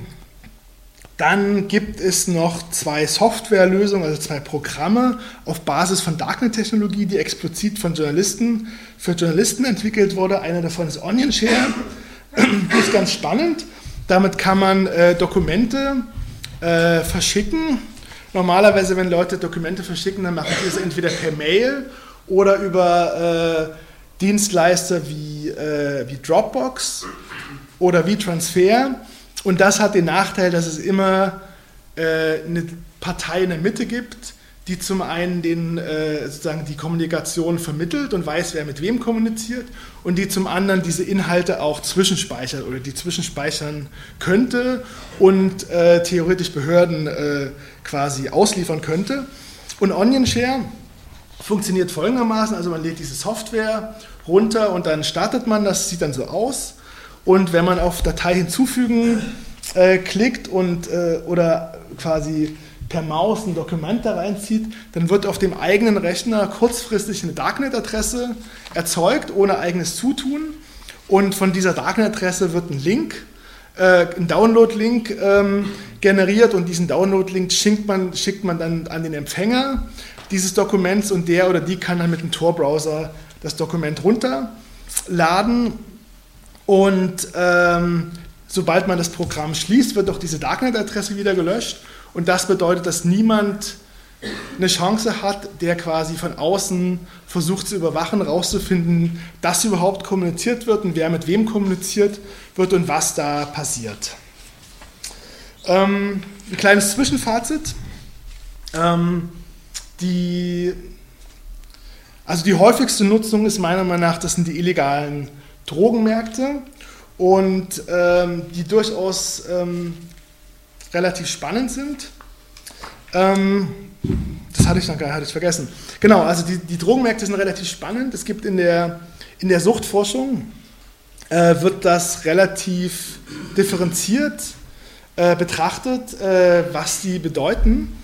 dann gibt es noch zwei Softwarelösungen, also zwei Programme auf Basis von Darknet-Technologie, die explizit von Journalisten für Journalisten entwickelt wurde. Einer davon ist OnionShare. Das ist ganz spannend. Damit kann man äh, Dokumente äh, verschicken. Normalerweise, wenn Leute Dokumente verschicken, dann machen sie es entweder per Mail oder über äh, Dienstleister wie, äh, wie Dropbox oder wie Transfer. Und das hat den Nachteil, dass es immer äh, eine Partei in der Mitte gibt, die zum einen den, äh, sozusagen die Kommunikation vermittelt und weiß, wer mit wem kommuniziert und die zum anderen diese Inhalte auch zwischenspeichert oder die zwischenspeichern könnte und äh, theoretisch Behörden äh, quasi ausliefern könnte. Und OnionShare funktioniert folgendermaßen, also man lädt diese Software runter und dann startet man, das sieht dann so aus. Und wenn man auf Datei hinzufügen äh, klickt und äh, oder quasi per Maus ein Dokument da reinzieht, dann wird auf dem eigenen Rechner kurzfristig eine Darknet-Adresse erzeugt, ohne eigenes Zutun. Und von dieser Darknet-Adresse wird ein Link, äh, ein Download-Link ähm, generiert und diesen Download-Link schickt man, schickt man dann an den Empfänger dieses Dokuments und der oder die kann dann mit dem Tor-Browser das Dokument runterladen. Und ähm, sobald man das Programm schließt, wird auch diese Darknet-Adresse wieder gelöscht und das bedeutet, dass niemand eine Chance hat, der quasi von außen versucht zu überwachen, rauszufinden, dass überhaupt kommuniziert wird und wer mit wem kommuniziert wird und was da passiert. Ähm, ein kleines Zwischenfazit. Ähm, die, also die häufigste Nutzung ist meiner Meinung nach, das sind die illegalen Drogenmärkte und ähm, die durchaus ähm, relativ spannend sind. Ähm, das hatte ich noch gar nicht vergessen. Genau, also die, die Drogenmärkte sind relativ spannend. Es gibt in der, in der Suchtforschung, äh, wird das relativ differenziert äh, betrachtet, äh, was die bedeuten,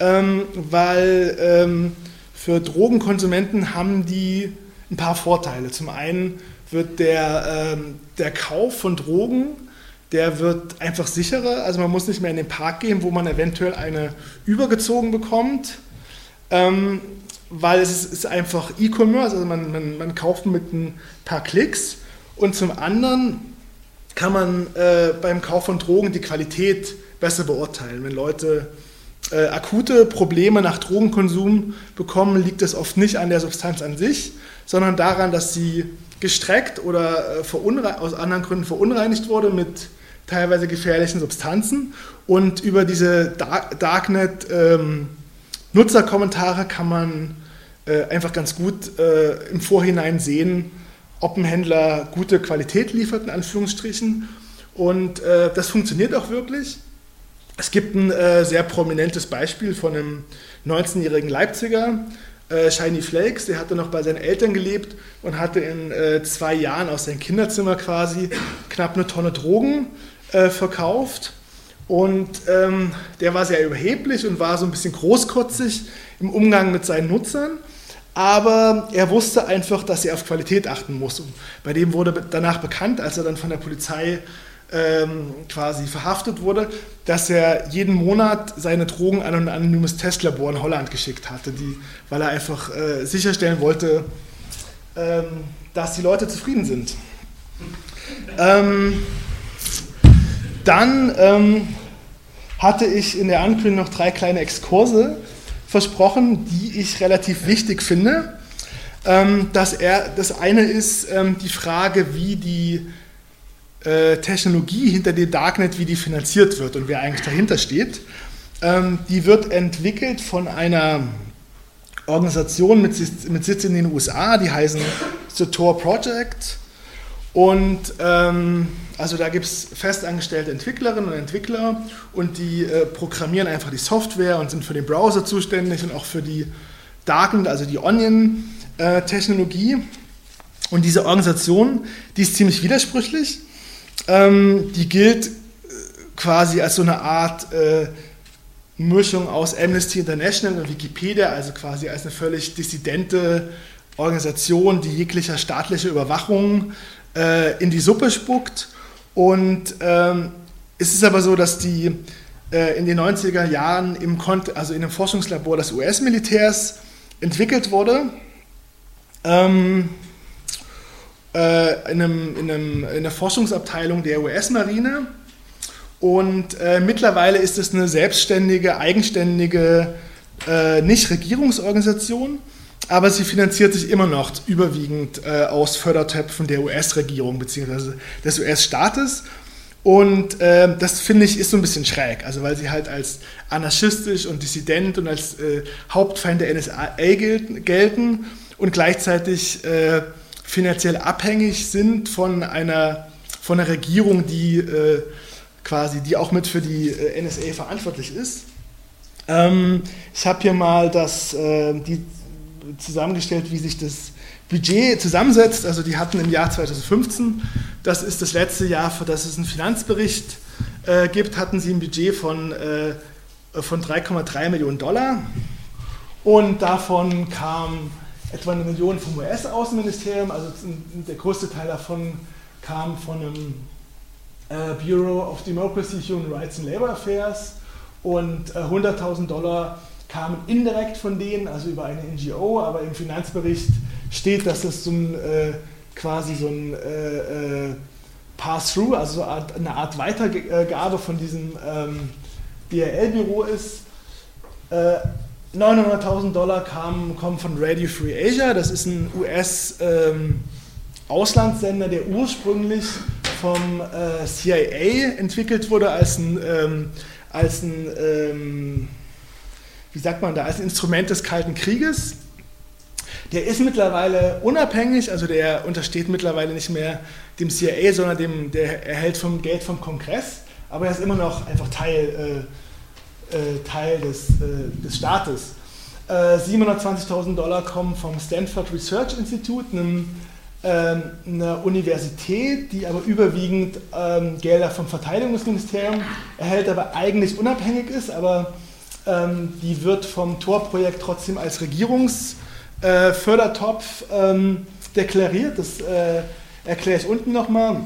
ähm, weil ähm, für Drogenkonsumenten haben die ein paar Vorteile. Zum einen wird der, ähm, der Kauf von Drogen der wird einfach sicherer. Also man muss nicht mehr in den Park gehen, wo man eventuell eine übergezogen bekommt, ähm, weil es ist, einfach E-Commerce, also man, man, man, kauft mit ein paar Klicks und zum anderen kann man äh, beim Kauf von Drogen die Qualität besser beurteilen. Wenn Leute äh, akute Probleme nach Drogenkonsum bekommen, liegt es oft nicht an der Substanz an sich, sondern daran, dass sie gestreckt oder äh, aus anderen Gründen verunreinigt wurde mit teilweise gefährlichen Substanzen. Und über diese Dark Darknet ähm, kann man äh, einfach ganz gut äh, im Vorhinein sehen, ob ein Händler gute Qualität liefert, in Anführungsstrichen. Und äh, das funktioniert auch wirklich. Es gibt ein äh, sehr prominentes Beispiel von einem 19-jährigen Leipziger, äh, Shiny Flakes, der hatte noch bei seinen Eltern gelebt und hatte in äh, zwei Jahren aus seinem Kinderzimmer quasi knapp eine Tonne Drogen äh, verkauft. Und ähm, der war sehr überheblich und war so ein bisschen großkotzig im Umgang mit seinen Nutzern. Aber er wusste einfach, dass er auf Qualität achten muss. Und bei dem wurde danach bekannt, als er dann von der Polizei ähm, quasi verhaftet wurde, dass er jeden Monat seine Drogen an ein anonymes Testlabor in Holland geschickt hatte, die, weil er einfach äh, sicherstellen wollte, ähm, dass die Leute zufrieden sind. Ähm, dann ähm, hatte ich in der Ankündigung noch drei kleine Exkurse versprochen, die ich relativ wichtig finde. Ähm, dass er, das eine ist ähm, die Frage, wie die äh, Technologie hinter dem Darknet, wie die finanziert wird und wer eigentlich dahinter steht. Ähm, die wird entwickelt von einer Organisation mit mit Sitz in den USA, die heißen The Tor Project. Und ähm, also da gibt es festangestellte Entwicklerinnen und Entwickler und die äh, programmieren einfach die Software und sind für den Browser zuständig und auch für die Darknet, also die Onion-Technologie. Äh, und diese Organisation, die ist ziemlich widersprüchlich. Ähm, die gilt äh, quasi als so eine Art äh, Mischung aus Amnesty International und Wikipedia, also quasi als eine völlig dissidente Organisation, die jeglicher staatliche Überwachung äh, in die Suppe spuckt. Und ähm, es ist aber so, dass die äh, in den 90er Jahren im Kont also in einem Forschungslabor des US-Militärs entwickelt wurde. Ähm, äh, in, einem, in, einem, in einer Forschungsabteilung der US-Marine. Und äh, mittlerweile ist es eine selbstständige, eigenständige äh, Nichtregierungsorganisation, aber sie finanziert sich immer noch überwiegend äh, aus Fördertöpfen der US-Regierung bzw. des US-Staates. Und äh, das finde ich ist so ein bisschen schräg, also weil sie halt als anarchistisch und dissident und als äh, Hauptfeind der NSA gelten, und gleichzeitig äh, finanziell abhängig sind von einer, von einer Regierung, die äh, quasi, die auch mit für die äh, NSA verantwortlich ist. Ähm, ich habe hier mal das, die zusammengestellt, wie sich das Budget zusammensetzt. Also die hatten im Jahr 2015, das ist das letzte Jahr, für das es einen Finanzbericht äh, gibt, hatten sie ein Budget von, äh, von 3,3 Millionen Dollar. Und davon kam etwa eine Million vom US-Außenministerium, also der größte Teil davon kam von einem äh, Bureau of Democracy, Human Rights and Labor Affairs und äh, 100.000 Dollar kamen indirekt von denen, also über eine NGO, aber im Finanzbericht steht, dass das so ein, äh, quasi so ein äh, äh, Pass-Through, also eine Art Weitergabe von diesem ähm, DRL-Büro ist. Äh, 900.000 Dollar kamen, kommen von Radio Free Asia. Das ist ein US-Auslandssender, ähm, der ursprünglich vom äh, CIA entwickelt wurde als ein, ähm, als ein ähm, wie sagt man da, als Instrument des Kalten Krieges. Der ist mittlerweile unabhängig, also der untersteht mittlerweile nicht mehr dem CIA, sondern dem, der erhält vom Geld vom Kongress, aber er ist immer noch einfach Teil. Äh, äh, Teil des, äh, des Staates. 720.000 äh, Dollar kommen vom Stanford Research Institute, einem, ähm, einer Universität, die aber überwiegend ähm, Gelder vom Verteidigungsministerium erhält, aber eigentlich unabhängig ist, aber ähm, die wird vom Tor-Projekt trotzdem als Regierungsfördertopf ähm, deklariert. Das äh, erkläre ich unten nochmal.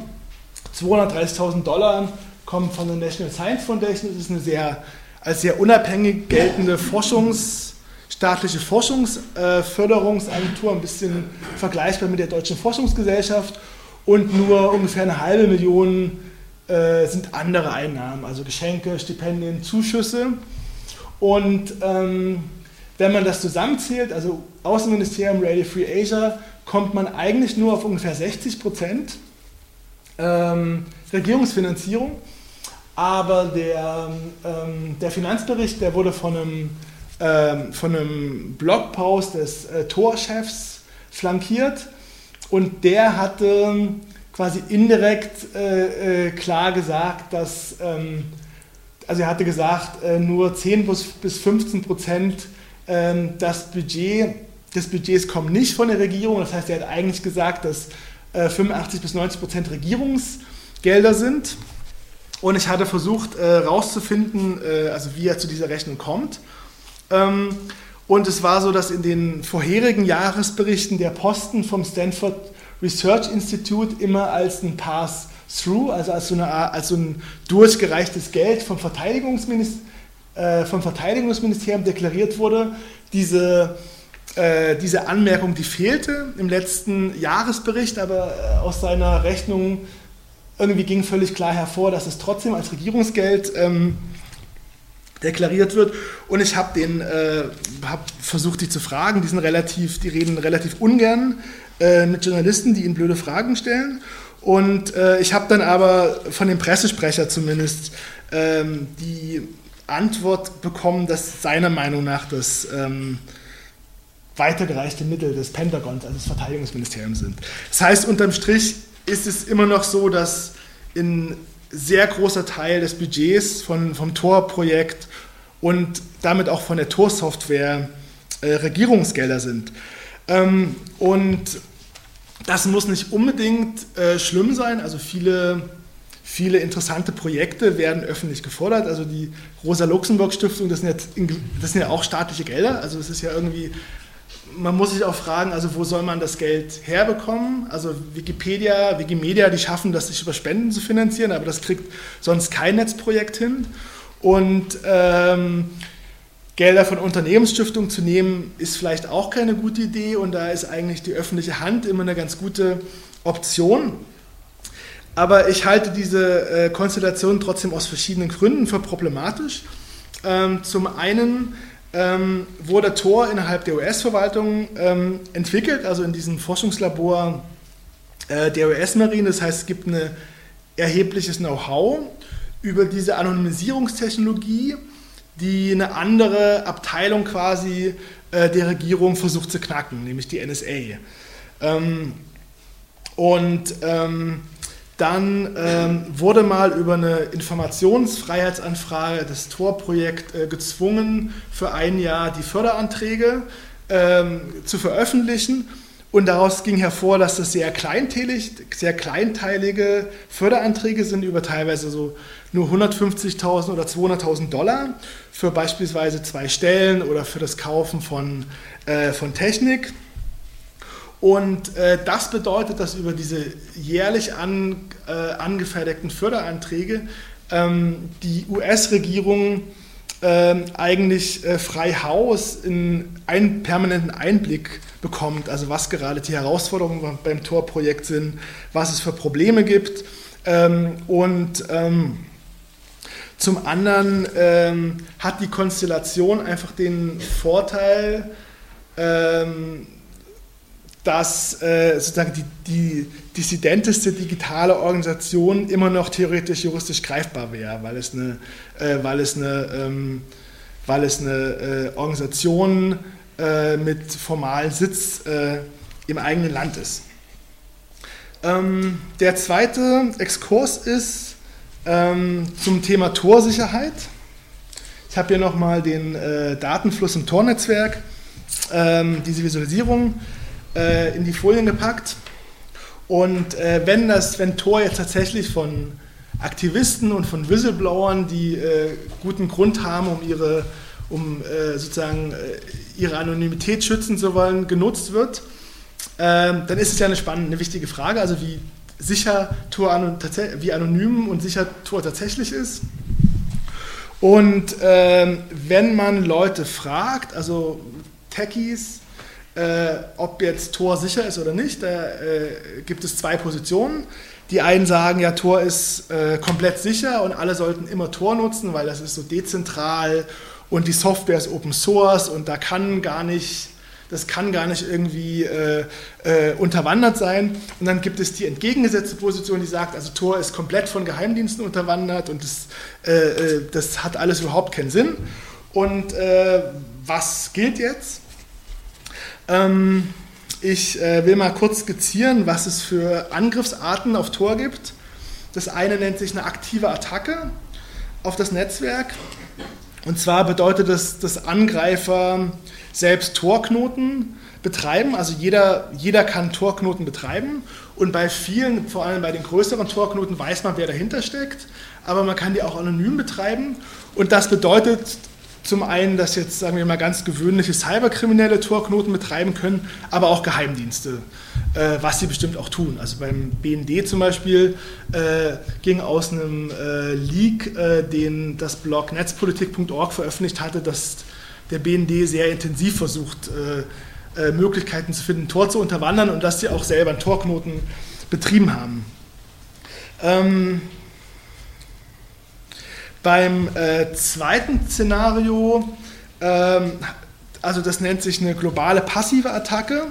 230.000 Dollar kommen von der National Science Foundation. Das ist eine sehr als sehr unabhängig geltende Forschungs, staatliche Forschungsförderungsagentur, ein bisschen vergleichbar mit der Deutschen Forschungsgesellschaft und nur ungefähr eine halbe Million äh, sind andere Einnahmen, also Geschenke, Stipendien, Zuschüsse. Und ähm, wenn man das zusammenzählt, also Außenministerium, Radio Free Asia, kommt man eigentlich nur auf ungefähr 60 Prozent ähm, Regierungsfinanzierung. Aber der, ähm, der Finanzbericht, der wurde von einem, ähm, von einem Blogpost des äh, Torchefs flankiert und der hatte quasi indirekt äh, äh, klar gesagt, dass, ähm, also er hatte gesagt, äh, nur 10 bis 15 Prozent ähm, das Budget, des Budgets kommen nicht von der Regierung. Das heißt, er hat eigentlich gesagt, dass 85 bis 90 Prozent Regierungsgelder sind. Und ich hatte versucht herauszufinden, also wie er zu dieser Rechnung kommt. Ähm, und es war so, dass in den vorherigen Jahresberichten der Posten vom Stanford Research Institute immer als ein Pass-Through, also als so, eine, als so ein durchgereichtes Geld vom, Verteidigungsminister, äh, vom Verteidigungsministerium deklariert wurde. Diese, äh, diese Anmerkung, die fehlte im letzten Jahresbericht, aber äh, aus seiner Rechnung irgendwie ging völlig klar hervor, dass es trotzdem als Regierungsgeld ähm, deklariert wird. Und ich habe den, äh, hab versucht, die zu fragen. Die sind relativ, die reden relativ ungern äh, mit Journalisten, die ihnen blöde Fragen stellen. Und äh, ich habe dann aber von dem Pressesprecher zumindest ähm, die Antwort bekommen, dass seiner Meinung nach das ähm, weitergereichte Mittel des Pentagons, also des Verteidigungsministeriums sind. Das heißt, unterm Strich ist es immer noch so, dass in sehr großer Teil des Budgets von, vom Tor-Projekt und damit auch von der Tor-Software äh, Regierungsgelder sind. Ähm, und das muss nicht unbedingt äh, schlimm sein. Also viele, viele interessante Projekte werden öffentlich gefordert. Also die Rosa-Luxemburg-Stiftung, das, das sind ja auch staatliche Gelder. Also es ist ja irgendwie, man muss sich auch fragen, also wo soll man das Geld herbekommen? Also Wikipedia, Wikimedia, die schaffen das, sich über Spenden zu finanzieren, aber das kriegt sonst kein Netzprojekt hin. Und ähm, Gelder von Unternehmensstiftungen zu nehmen, ist vielleicht auch keine gute Idee und da ist eigentlich die öffentliche Hand immer eine ganz gute Option. Aber ich halte diese äh, Konstellation trotzdem aus verschiedenen Gründen für problematisch. Ähm, zum einen ähm, wurde Tor innerhalb der US-Verwaltung ähm, entwickelt, also in diesem Forschungslabor äh, der US-Marine. Das heißt, es gibt ein erhebliches Know-how über diese Anonymisierungstechnologie, die eine andere Abteilung quasi äh, der Regierung versucht zu knacken, nämlich die NSA. Ähm, und ähm, dann ähm, wurde mal über eine Informationsfreiheitsanfrage das Tor-Projekt äh, gezwungen, für ein Jahr die Förderanträge ähm, zu veröffentlichen. Und daraus ging hervor, dass das sehr kleinteilig, sehr kleinteilige Förderanträge sind, über teilweise so nur 150.000 oder 200.000 Dollar für beispielsweise zwei Stellen oder für das Kaufen von, äh, von Technik. Und äh, das bedeutet, dass über diese jährlich an, äh, angefertigten Förderanträge ähm, die US-Regierung ähm, eigentlich äh, frei Haus in einen permanenten Einblick bekommt, also was gerade die Herausforderungen beim Tor-Projekt sind, was es für Probleme gibt. Ähm, und ähm, zum anderen ähm, hat die Konstellation einfach den Vorteil, ähm, dass äh, sozusagen die, die dissidenteste digitale Organisation immer noch theoretisch juristisch greifbar wäre, weil es eine, äh, weil es eine, ähm, weil es eine äh, Organisation äh, mit formalem Sitz äh, im eigenen Land ist. Ähm, der zweite Exkurs ist ähm, zum Thema Torsicherheit. Ich habe hier nochmal den äh, Datenfluss im Tornetzwerk, ähm, diese Visualisierung äh, in die Folien gepackt. Und äh, wenn, das, wenn Tor jetzt tatsächlich von Aktivisten und von Whistleblowern, die äh, guten Grund haben, um ihre, um, äh, sozusagen, äh, ihre Anonymität schützen zu wollen, genutzt wird, ähm, dann ist es ja eine spannende, eine wichtige Frage, also wie sicher Tor anon wie anonym und sicher Tor tatsächlich ist. Und ähm, wenn man Leute fragt, also Techies, äh, ob jetzt Tor sicher ist oder nicht. Da äh, gibt es zwei Positionen. Die einen sagen, ja, Tor ist äh, komplett sicher und alle sollten immer Tor nutzen, weil das ist so dezentral und die Software ist Open Source und da kann gar nicht, das kann gar nicht irgendwie äh, äh, unterwandert sein. Und dann gibt es die entgegengesetzte Position, die sagt, also Tor ist komplett von Geheimdiensten unterwandert und das, äh, das hat alles überhaupt keinen Sinn. Und was gilt jetzt? Ähm, ich äh, will mal kurz skizzieren, was es für Angriffsarten auf Tor gibt. Das eine nennt sich eine aktive Attacke. auf das Netzwerk. Und zwar bedeutet das, dass Angreifer selbst Torknoten betreiben. Also jeder, jeder kann Torknoten betreiben. Und bei vielen, vor allem bei den größeren Torknoten, weiß man, wer dahinter steckt. Aber man kann die auch anonym betreiben. Und das bedeutet zum einen, dass jetzt, sagen wir mal, ganz gewöhnliche Cyberkriminelle Torknoten betreiben können, aber auch Geheimdienste, äh, was sie bestimmt auch tun. Also beim BND zum Beispiel äh, ging aus einem äh, Leak, äh, den das Blog netzpolitik.org veröffentlicht hatte, dass der BND sehr intensiv versucht, äh, äh, Möglichkeiten zu finden, Tor zu unterwandern und dass sie auch selber Torknoten betrieben haben. Ähm, beim äh, zweiten Szenario, ähm, also das nennt sich eine globale passive Attacke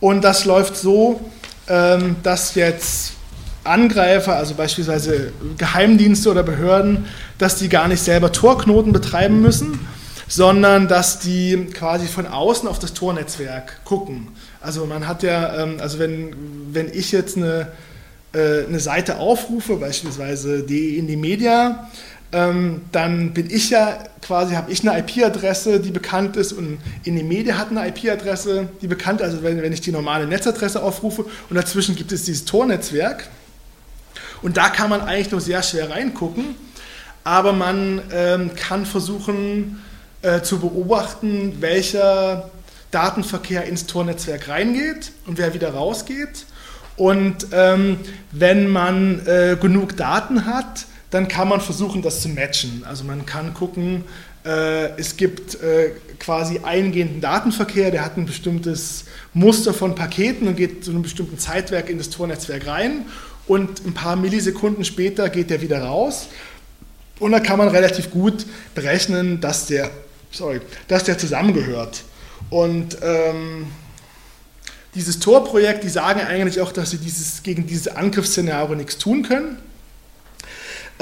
und das läuft so, ähm, dass jetzt Angreifer, also beispielsweise Geheimdienste oder Behörden, dass die gar nicht selber Torknoten betreiben müssen, sondern dass die quasi von außen auf das Tornetzwerk gucken. Also man hat ja, ähm, also wenn, wenn ich jetzt eine, äh, eine Seite aufrufe, beispielsweise die in die Media, ähm, dann bin ich ja quasi, habe ich eine IP-Adresse, die bekannt ist und in die Media hat eine IP-Adresse, die bekannt ist, also wenn, wenn ich die normale Netzadresse aufrufe und dazwischen gibt es dieses Tornetzwerk und da kann man eigentlich nur sehr schwer reingucken, aber man ähm, kann versuchen, äh, zu beobachten, welcher Datenverkehr ins Tornetzwerk reingeht und wer wieder rausgeht. Und ähm, wenn man äh, genug Daten hat, dann kann man versuchen, das zu matchen. Also man kann gucken, äh, es gibt äh, quasi eingehenden Datenverkehr, der hat ein bestimmtes Muster von Paketen und geht zu einem bestimmten Zeitwerk in das Tornetzwerk rein und ein paar Millisekunden später geht der wieder raus. Und da kann man relativ gut berechnen, dass der sorry, dass der zusammengehört. Und ähm, dieses Tor-Projekt, die sagen eigentlich auch, dass sie dieses, gegen dieses Angriffsszenario nichts tun können.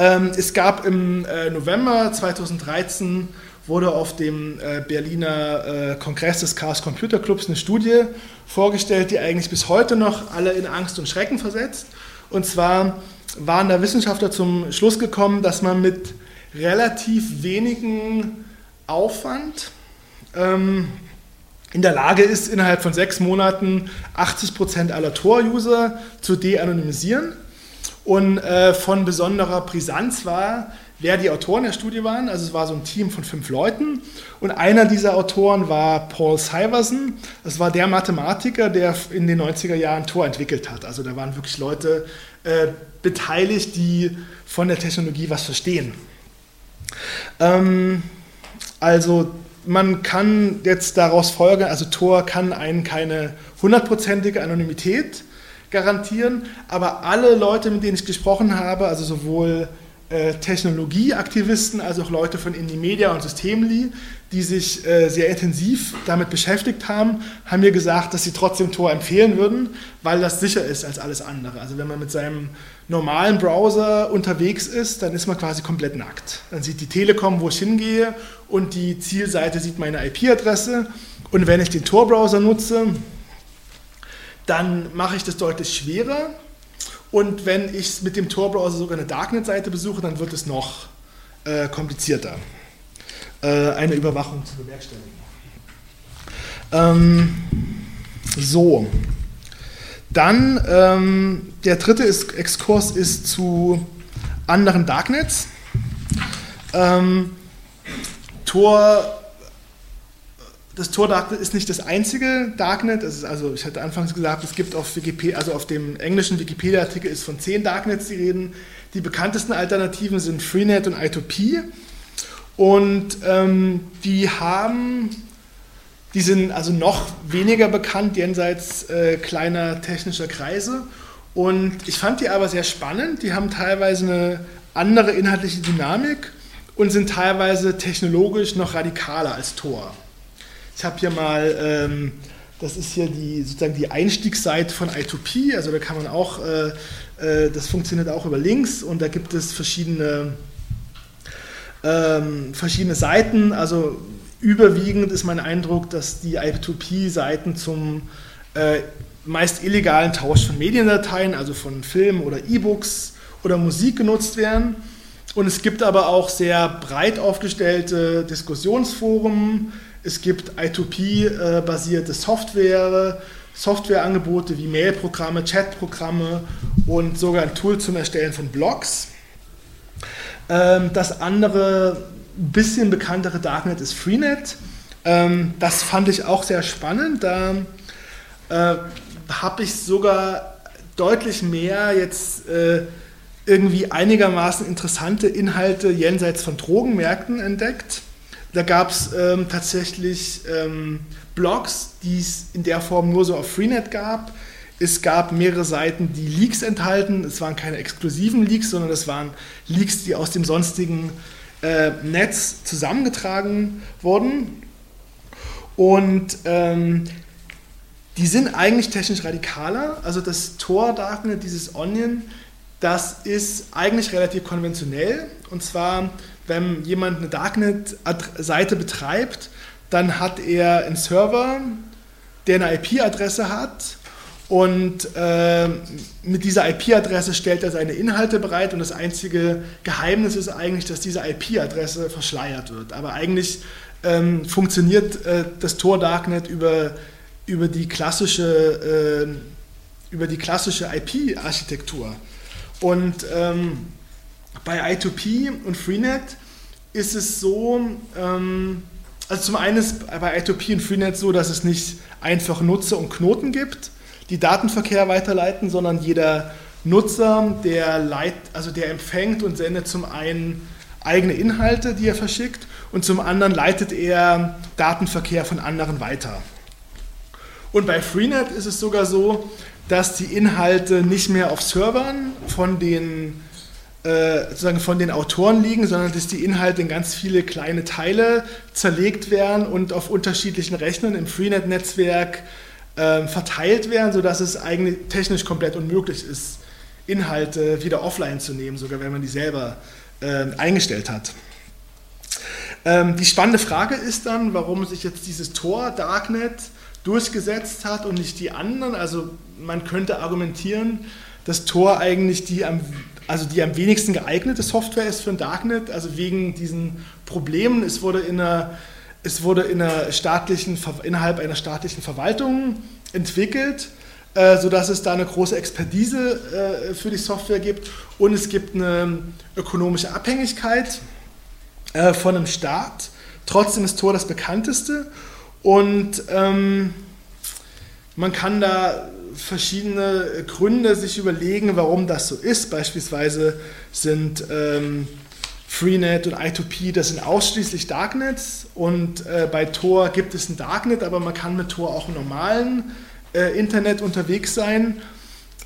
Ähm, es gab im äh, November 2013 wurde auf dem äh, Berliner äh, Kongress des Chaos Computer Clubs eine Studie vorgestellt, die eigentlich bis heute noch alle in Angst und Schrecken versetzt. Und zwar waren da Wissenschaftler zum Schluss gekommen, dass man mit relativ wenigen Aufwand ähm, in der Lage ist, innerhalb von sechs Monaten 80 Prozent aller Tor-User zu de-anonymisieren. Und äh, von besonderer Brisanz war, wer die Autoren der Studie waren. Also es war so ein Team von fünf Leuten. Und einer dieser Autoren war Paul Syverson. Das war der Mathematiker, der in den 90er Jahren Tor entwickelt hat. Also da waren wirklich Leute äh, beteiligt, die von der Technologie was verstehen. Ähm, also man kann jetzt daraus folgen, also Tor kann einen keine hundertprozentige Anonymität garantieren, aber alle Leute, mit denen ich gesprochen habe, also sowohl äh, Technologieaktivisten als auch Leute von Indie Media und Systemli, die sich äh, sehr intensiv damit beschäftigt haben, haben mir gesagt, dass sie trotzdem Tor empfehlen würden, weil das sicher ist als alles andere. Also wenn man mit seinem normalen Browser unterwegs ist, dann ist man quasi komplett nackt. Dann sieht die Telekom, wo ich hingehe und die Zielseite sieht meine IP-Adresse. Und wenn ich den Tor-Browser nutze, dann mache ich das deutlich schwerer. Und wenn ich mit dem Tor-Browser sogar eine Darknet-Seite besuche, dann wird es noch äh, komplizierter, äh, eine Überwachung zu bewerkstelligen. Ähm, so. Dann ähm, der dritte ist, Exkurs ist zu anderen Darknets. Ähm, Tor, das Tor Darknet ist nicht das einzige Darknet. Ist, also ich hatte anfangs gesagt, es gibt auf Wikipedia, also auf dem englischen Wikipedia-Artikel ist von zehn Darknets die reden. Die bekanntesten Alternativen sind Freenet und I2P. Und ähm, die haben die sind also noch weniger bekannt jenseits äh, kleiner technischer Kreise. Und ich fand die aber sehr spannend. Die haben teilweise eine andere inhaltliche Dynamik und sind teilweise technologisch noch radikaler als Tor. Ich habe hier mal, ähm, das ist hier die, sozusagen die Einstiegsseite von I2P, also da kann man auch, äh, äh, das funktioniert auch über Links und da gibt es verschiedene, ähm, verschiedene Seiten, also überwiegend ist mein Eindruck, dass die I2P-Seiten zum äh, meist illegalen Tausch von Mediendateien, also von Filmen oder E-Books oder Musik genutzt werden. Und es gibt aber auch sehr breit aufgestellte Diskussionsforen. Es gibt I2P-basierte Software, Softwareangebote wie Mailprogramme, Chatprogramme und sogar ein Tool zum Erstellen von Blogs. Ähm, das andere, bisschen bekanntere Darknet ist Freenet. Ähm, das fand ich auch sehr spannend. Da äh, habe ich sogar deutlich mehr jetzt äh, irgendwie einigermaßen interessante Inhalte jenseits von Drogenmärkten entdeckt. Da gab es ähm, tatsächlich ähm, Blogs, die es in der Form nur so auf Freenet gab. Es gab mehrere Seiten, die Leaks enthalten. Es waren keine exklusiven Leaks, sondern es waren Leaks, die aus dem sonstigen äh, Netz zusammengetragen wurden. Und ähm, die sind eigentlich technisch radikaler. Also das Tor Darknet, dieses Onion, das ist eigentlich relativ konventionell. Und zwar, wenn jemand eine Darknet-Seite betreibt, dann hat er einen Server, der eine IP-Adresse hat. Und äh, mit dieser IP-Adresse stellt er seine Inhalte bereit. Und das einzige Geheimnis ist eigentlich, dass diese IP-Adresse verschleiert wird. Aber eigentlich ähm, funktioniert äh, das Tor Darknet über, über die klassische, äh, über die klassische IP-Architektur. Und ähm, bei I2P und Freenet ist es so, ähm, also zum einen ist bei I2P und Freenet so, dass es nicht einfach Nutzer und Knoten gibt, die Datenverkehr weiterleiten, sondern jeder Nutzer, der, leit, also der empfängt und sendet zum einen eigene Inhalte, die er verschickt, und zum anderen leitet er Datenverkehr von anderen weiter. Und bei Freenet ist es sogar so, dass die Inhalte nicht mehr auf Servern von den, äh, sozusagen von den Autoren liegen, sondern dass die Inhalte in ganz viele kleine Teile zerlegt werden und auf unterschiedlichen Rechnern im Freenet-Netzwerk äh, verteilt werden, sodass es eigentlich technisch komplett unmöglich ist, Inhalte wieder offline zu nehmen, sogar wenn man die selber äh, eingestellt hat. Ähm, die spannende Frage ist dann, warum sich jetzt dieses Tor Darknet durchgesetzt hat und nicht die anderen. Also man könnte argumentieren, dass Tor eigentlich die am, also die am wenigsten geeignete Software ist für ein Darknet, also wegen diesen Problemen. Es wurde in einer, es wurde in einer staatlichen, innerhalb einer staatlichen Verwaltung entwickelt, äh, sodass es da eine große Expertise äh, für die Software gibt und es gibt eine ökonomische Abhängigkeit äh, von einem Staat. Trotzdem ist Tor das bekannteste und ähm, man kann da verschiedene Gründe sich überlegen, warum das so ist. Beispielsweise sind ähm, Freenet und I2P, das sind ausschließlich Darknets und äh, bei Tor gibt es ein Darknet, aber man kann mit Tor auch im normalen äh, Internet unterwegs sein.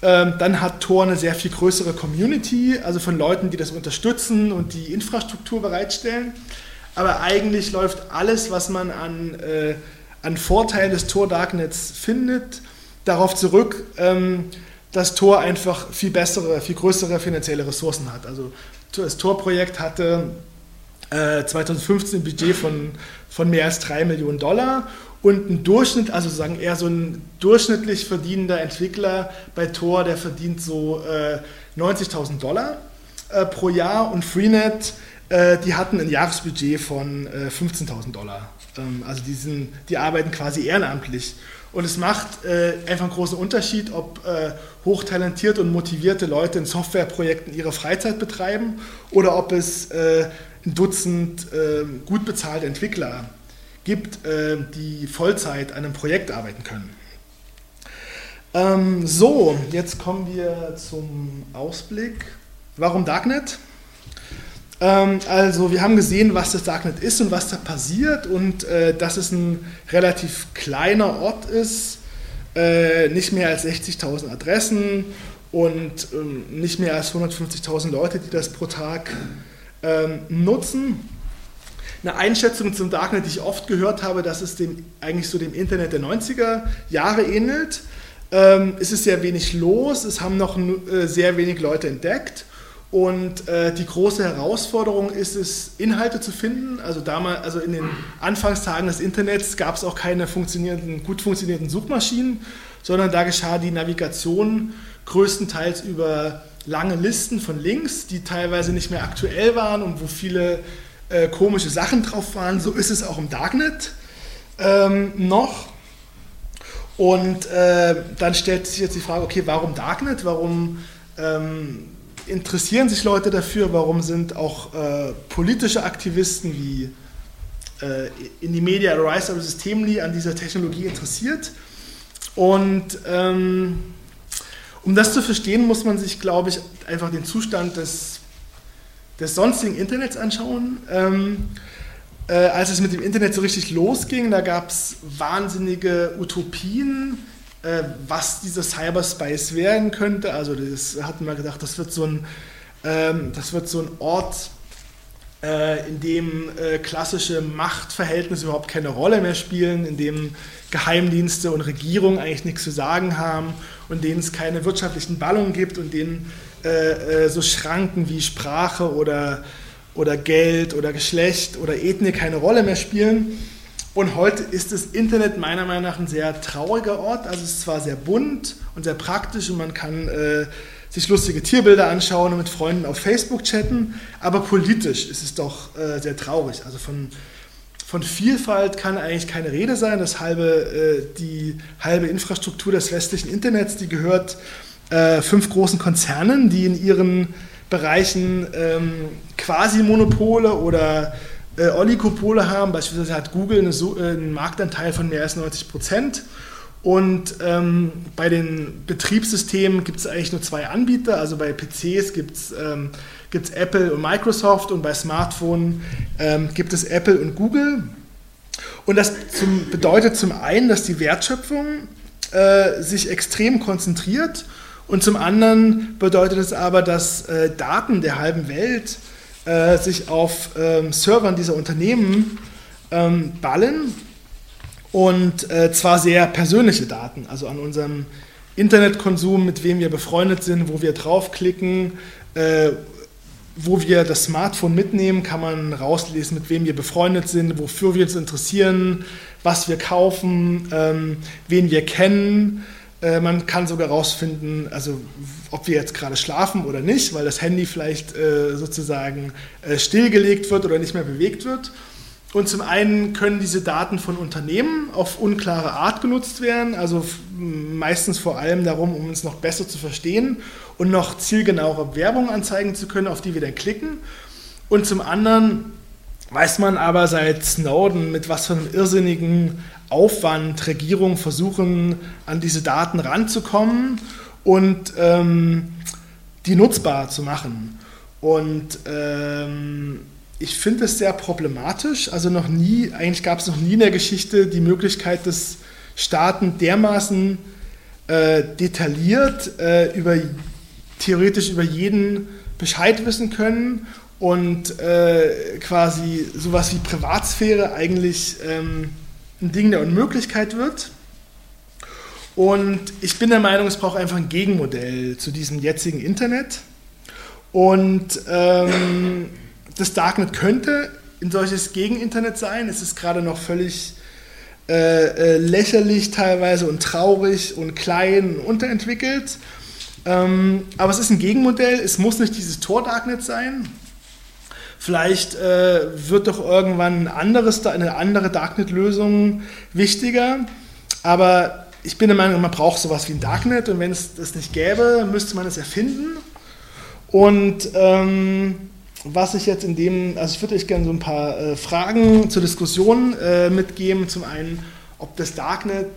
Ähm, dann hat Tor eine sehr viel größere Community, also von Leuten, die das unterstützen und die Infrastruktur bereitstellen. Aber eigentlich läuft alles, was man an, äh, an Vorteilen des Tor Darknets findet, darauf zurück, ähm, dass Tor einfach viel bessere, viel größere finanzielle Ressourcen hat. Also das Tor-Projekt hatte äh, 2015 ein Budget von, von mehr als 3 Millionen Dollar und ein Durchschnitt, also sagen eher so ein durchschnittlich verdienender Entwickler bei Tor, der verdient so äh, 90.000 Dollar äh, pro Jahr und Freenet, äh, die hatten ein Jahresbudget von 15.000 äh, Dollar. Ähm, also die, sind, die arbeiten quasi ehrenamtlich. Und es macht äh, einfach einen großen Unterschied, ob äh, hochtalentierte und motivierte Leute in Softwareprojekten ihre Freizeit betreiben oder ob es ein Dutzend gut bezahlte Entwickler gibt, äh, die Vollzeit an einem Projekt arbeiten können. Ähm, so, jetzt kommen wir zum Ausblick. Warum Darknet? Ähm, also wir haben gesehen, was das Darknet ist und was da passiert und äh, dass es ein relativ kleiner Ort ist, äh, nicht mehr als 60.000 Adressen und ähm, nicht mehr als 150.000 Leute, die das pro Tag ähm, nutzen eine Einschätzung zum Darknet, die ich oft gehört habe, dass es dem, eigentlich so dem Internet der 90er Jahre ähnelt. Ähm, es ist sehr wenig los, es haben noch äh, sehr wenig Leute entdeckt. Und äh, die große Herausforderung ist es, Inhalte zu finden. Also damals, also in den Anfangstagen des Internets gab es auch keine funktionierenden, gut funktionierenden Suchmaschinen, sondern da geschah die Navigation größtenteils über lange Listen von Links, die teilweise nicht mehr aktuell waren und wo viele äh, komische Sachen drauf waren. So ist es auch im Darknet ähm, noch. Und äh, dann stellt sich jetzt die Frage, okay, warum Darknet? Warum ähm, interessieren sich Leute dafür? Warum sind auch äh, politische Aktivisten wie äh, in die Media Rise of Systemly an dieser Technologie interessiert? Und ähm, um das zu verstehen, muss man sich, glaube ich, einfach den Zustand des, des sonstigen Internets anschauen. Ähm, äh, als es mit dem Internet so richtig losging, da gab es wahnsinnige Utopien, was dieser Cyberspace werden könnte. Also das hatten wir gedacht, das wird so ein, ähm, das wird so ein Ort, äh, in dem äh, klassische Machtverhältnisse überhaupt keine Rolle mehr spielen, in dem Geheimdienste und Regierungen eigentlich nichts zu sagen haben und denen es keine wirtschaftlichen Ballungen gibt und denen äh, äh, so Schranken wie Sprache oder oder Geld oder Geschlecht oder Ethnie keine Rolle mehr spielen. Und heute ist das Internet meiner Meinung nach ein sehr trauriger Ort. Also es ist zwar sehr bunt und sehr praktisch und man kann äh, sich lustige Tierbilder anschauen und mit Freunden auf Facebook chatten, aber politisch ist es doch äh, sehr traurig. Also von, von Vielfalt kann eigentlich keine Rede sein. Das halbe, äh, die halbe Infrastruktur des westlichen Internets, die gehört äh, fünf großen Konzernen, die in ihren Bereichen ähm, Quasi-Monopole oder äh, Oligopole haben. Beispielsweise hat Google eine, äh, einen Marktanteil von mehr als 90 Prozent. Und ähm, bei den Betriebssystemen gibt es eigentlich nur zwei Anbieter. Also bei PCs gibt es ähm, Apple und Microsoft und bei Smartphones ähm, gibt es Apple und Google. Und das zum, bedeutet zum einen, dass die Wertschöpfung äh, sich extrem konzentriert und zum anderen bedeutet es aber, dass äh, Daten der halben Welt äh, sich auf ähm, Servern dieser Unternehmen ähm, ballen und äh, zwar sehr persönliche Daten, also an unserem Internetkonsum, mit wem wir befreundet sind, wo wir draufklicken, äh, wo wir das Smartphone mitnehmen, kann man rauslesen, mit wem wir befreundet sind, wofür wir uns interessieren, was wir kaufen, ähm, wen wir kennen. Äh, man kann sogar herausfinden, also ob wir jetzt gerade schlafen oder nicht, weil das Handy vielleicht äh, sozusagen äh, stillgelegt wird oder nicht mehr bewegt wird. Und zum einen können diese Daten von Unternehmen auf unklare Art genutzt werden, also meistens vor allem darum, um uns noch besser zu verstehen und noch zielgenauere Werbung anzeigen zu können, auf die wir dann klicken. Und zum anderen weiß man aber seit Snowden, mit was für einem irrsinnigen Aufwand Regierungen versuchen, an diese Daten ranzukommen und ähm, die nutzbar zu machen. Und ähm, ich finde es sehr problematisch. Also noch nie, eigentlich gab es noch nie in der Geschichte die Möglichkeit, dass Staaten dermaßen äh, detailliert äh, über theoretisch über jeden Bescheid wissen können und äh, quasi sowas wie Privatsphäre eigentlich ähm, ein Ding der Unmöglichkeit wird. Und ich bin der Meinung, es braucht einfach ein Gegenmodell zu diesem jetzigen Internet. Und ähm, das Darknet könnte ein solches Gegeninternet sein. Es ist gerade noch völlig äh, äh, lächerlich teilweise und traurig und klein und unterentwickelt. Ähm, aber es ist ein Gegenmodell. Es muss nicht dieses Tor-Darknet sein. Vielleicht äh, wird doch irgendwann ein anderes, eine andere Darknet-Lösung wichtiger. Aber ich bin der Meinung, man braucht sowas wie ein Darknet und wenn es das nicht gäbe, müsste man es erfinden. Und ähm, was ich jetzt in dem, also ich würde euch gerne so ein paar äh, Fragen zur Diskussion äh, mitgeben. Zum einen, ob das Darknet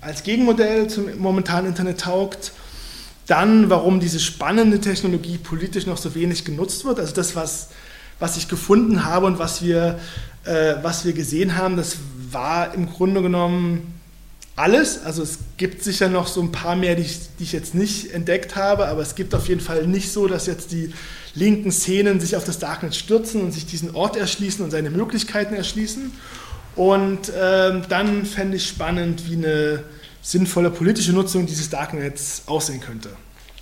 als Gegenmodell zum momentanen Internet taugt. Dann, warum diese spannende Technologie politisch noch so wenig genutzt wird. Also das, was was ich gefunden habe und was wir, äh, was wir gesehen haben, das war im Grunde genommen alles. Also es gibt sicher noch so ein paar mehr, die ich, die ich jetzt nicht entdeckt habe, aber es gibt auf jeden Fall nicht so, dass jetzt die linken Szenen sich auf das Darknet stürzen und sich diesen Ort erschließen und seine Möglichkeiten erschließen. Und ähm, dann fände ich spannend, wie eine sinnvolle politische Nutzung dieses Darknets aussehen könnte.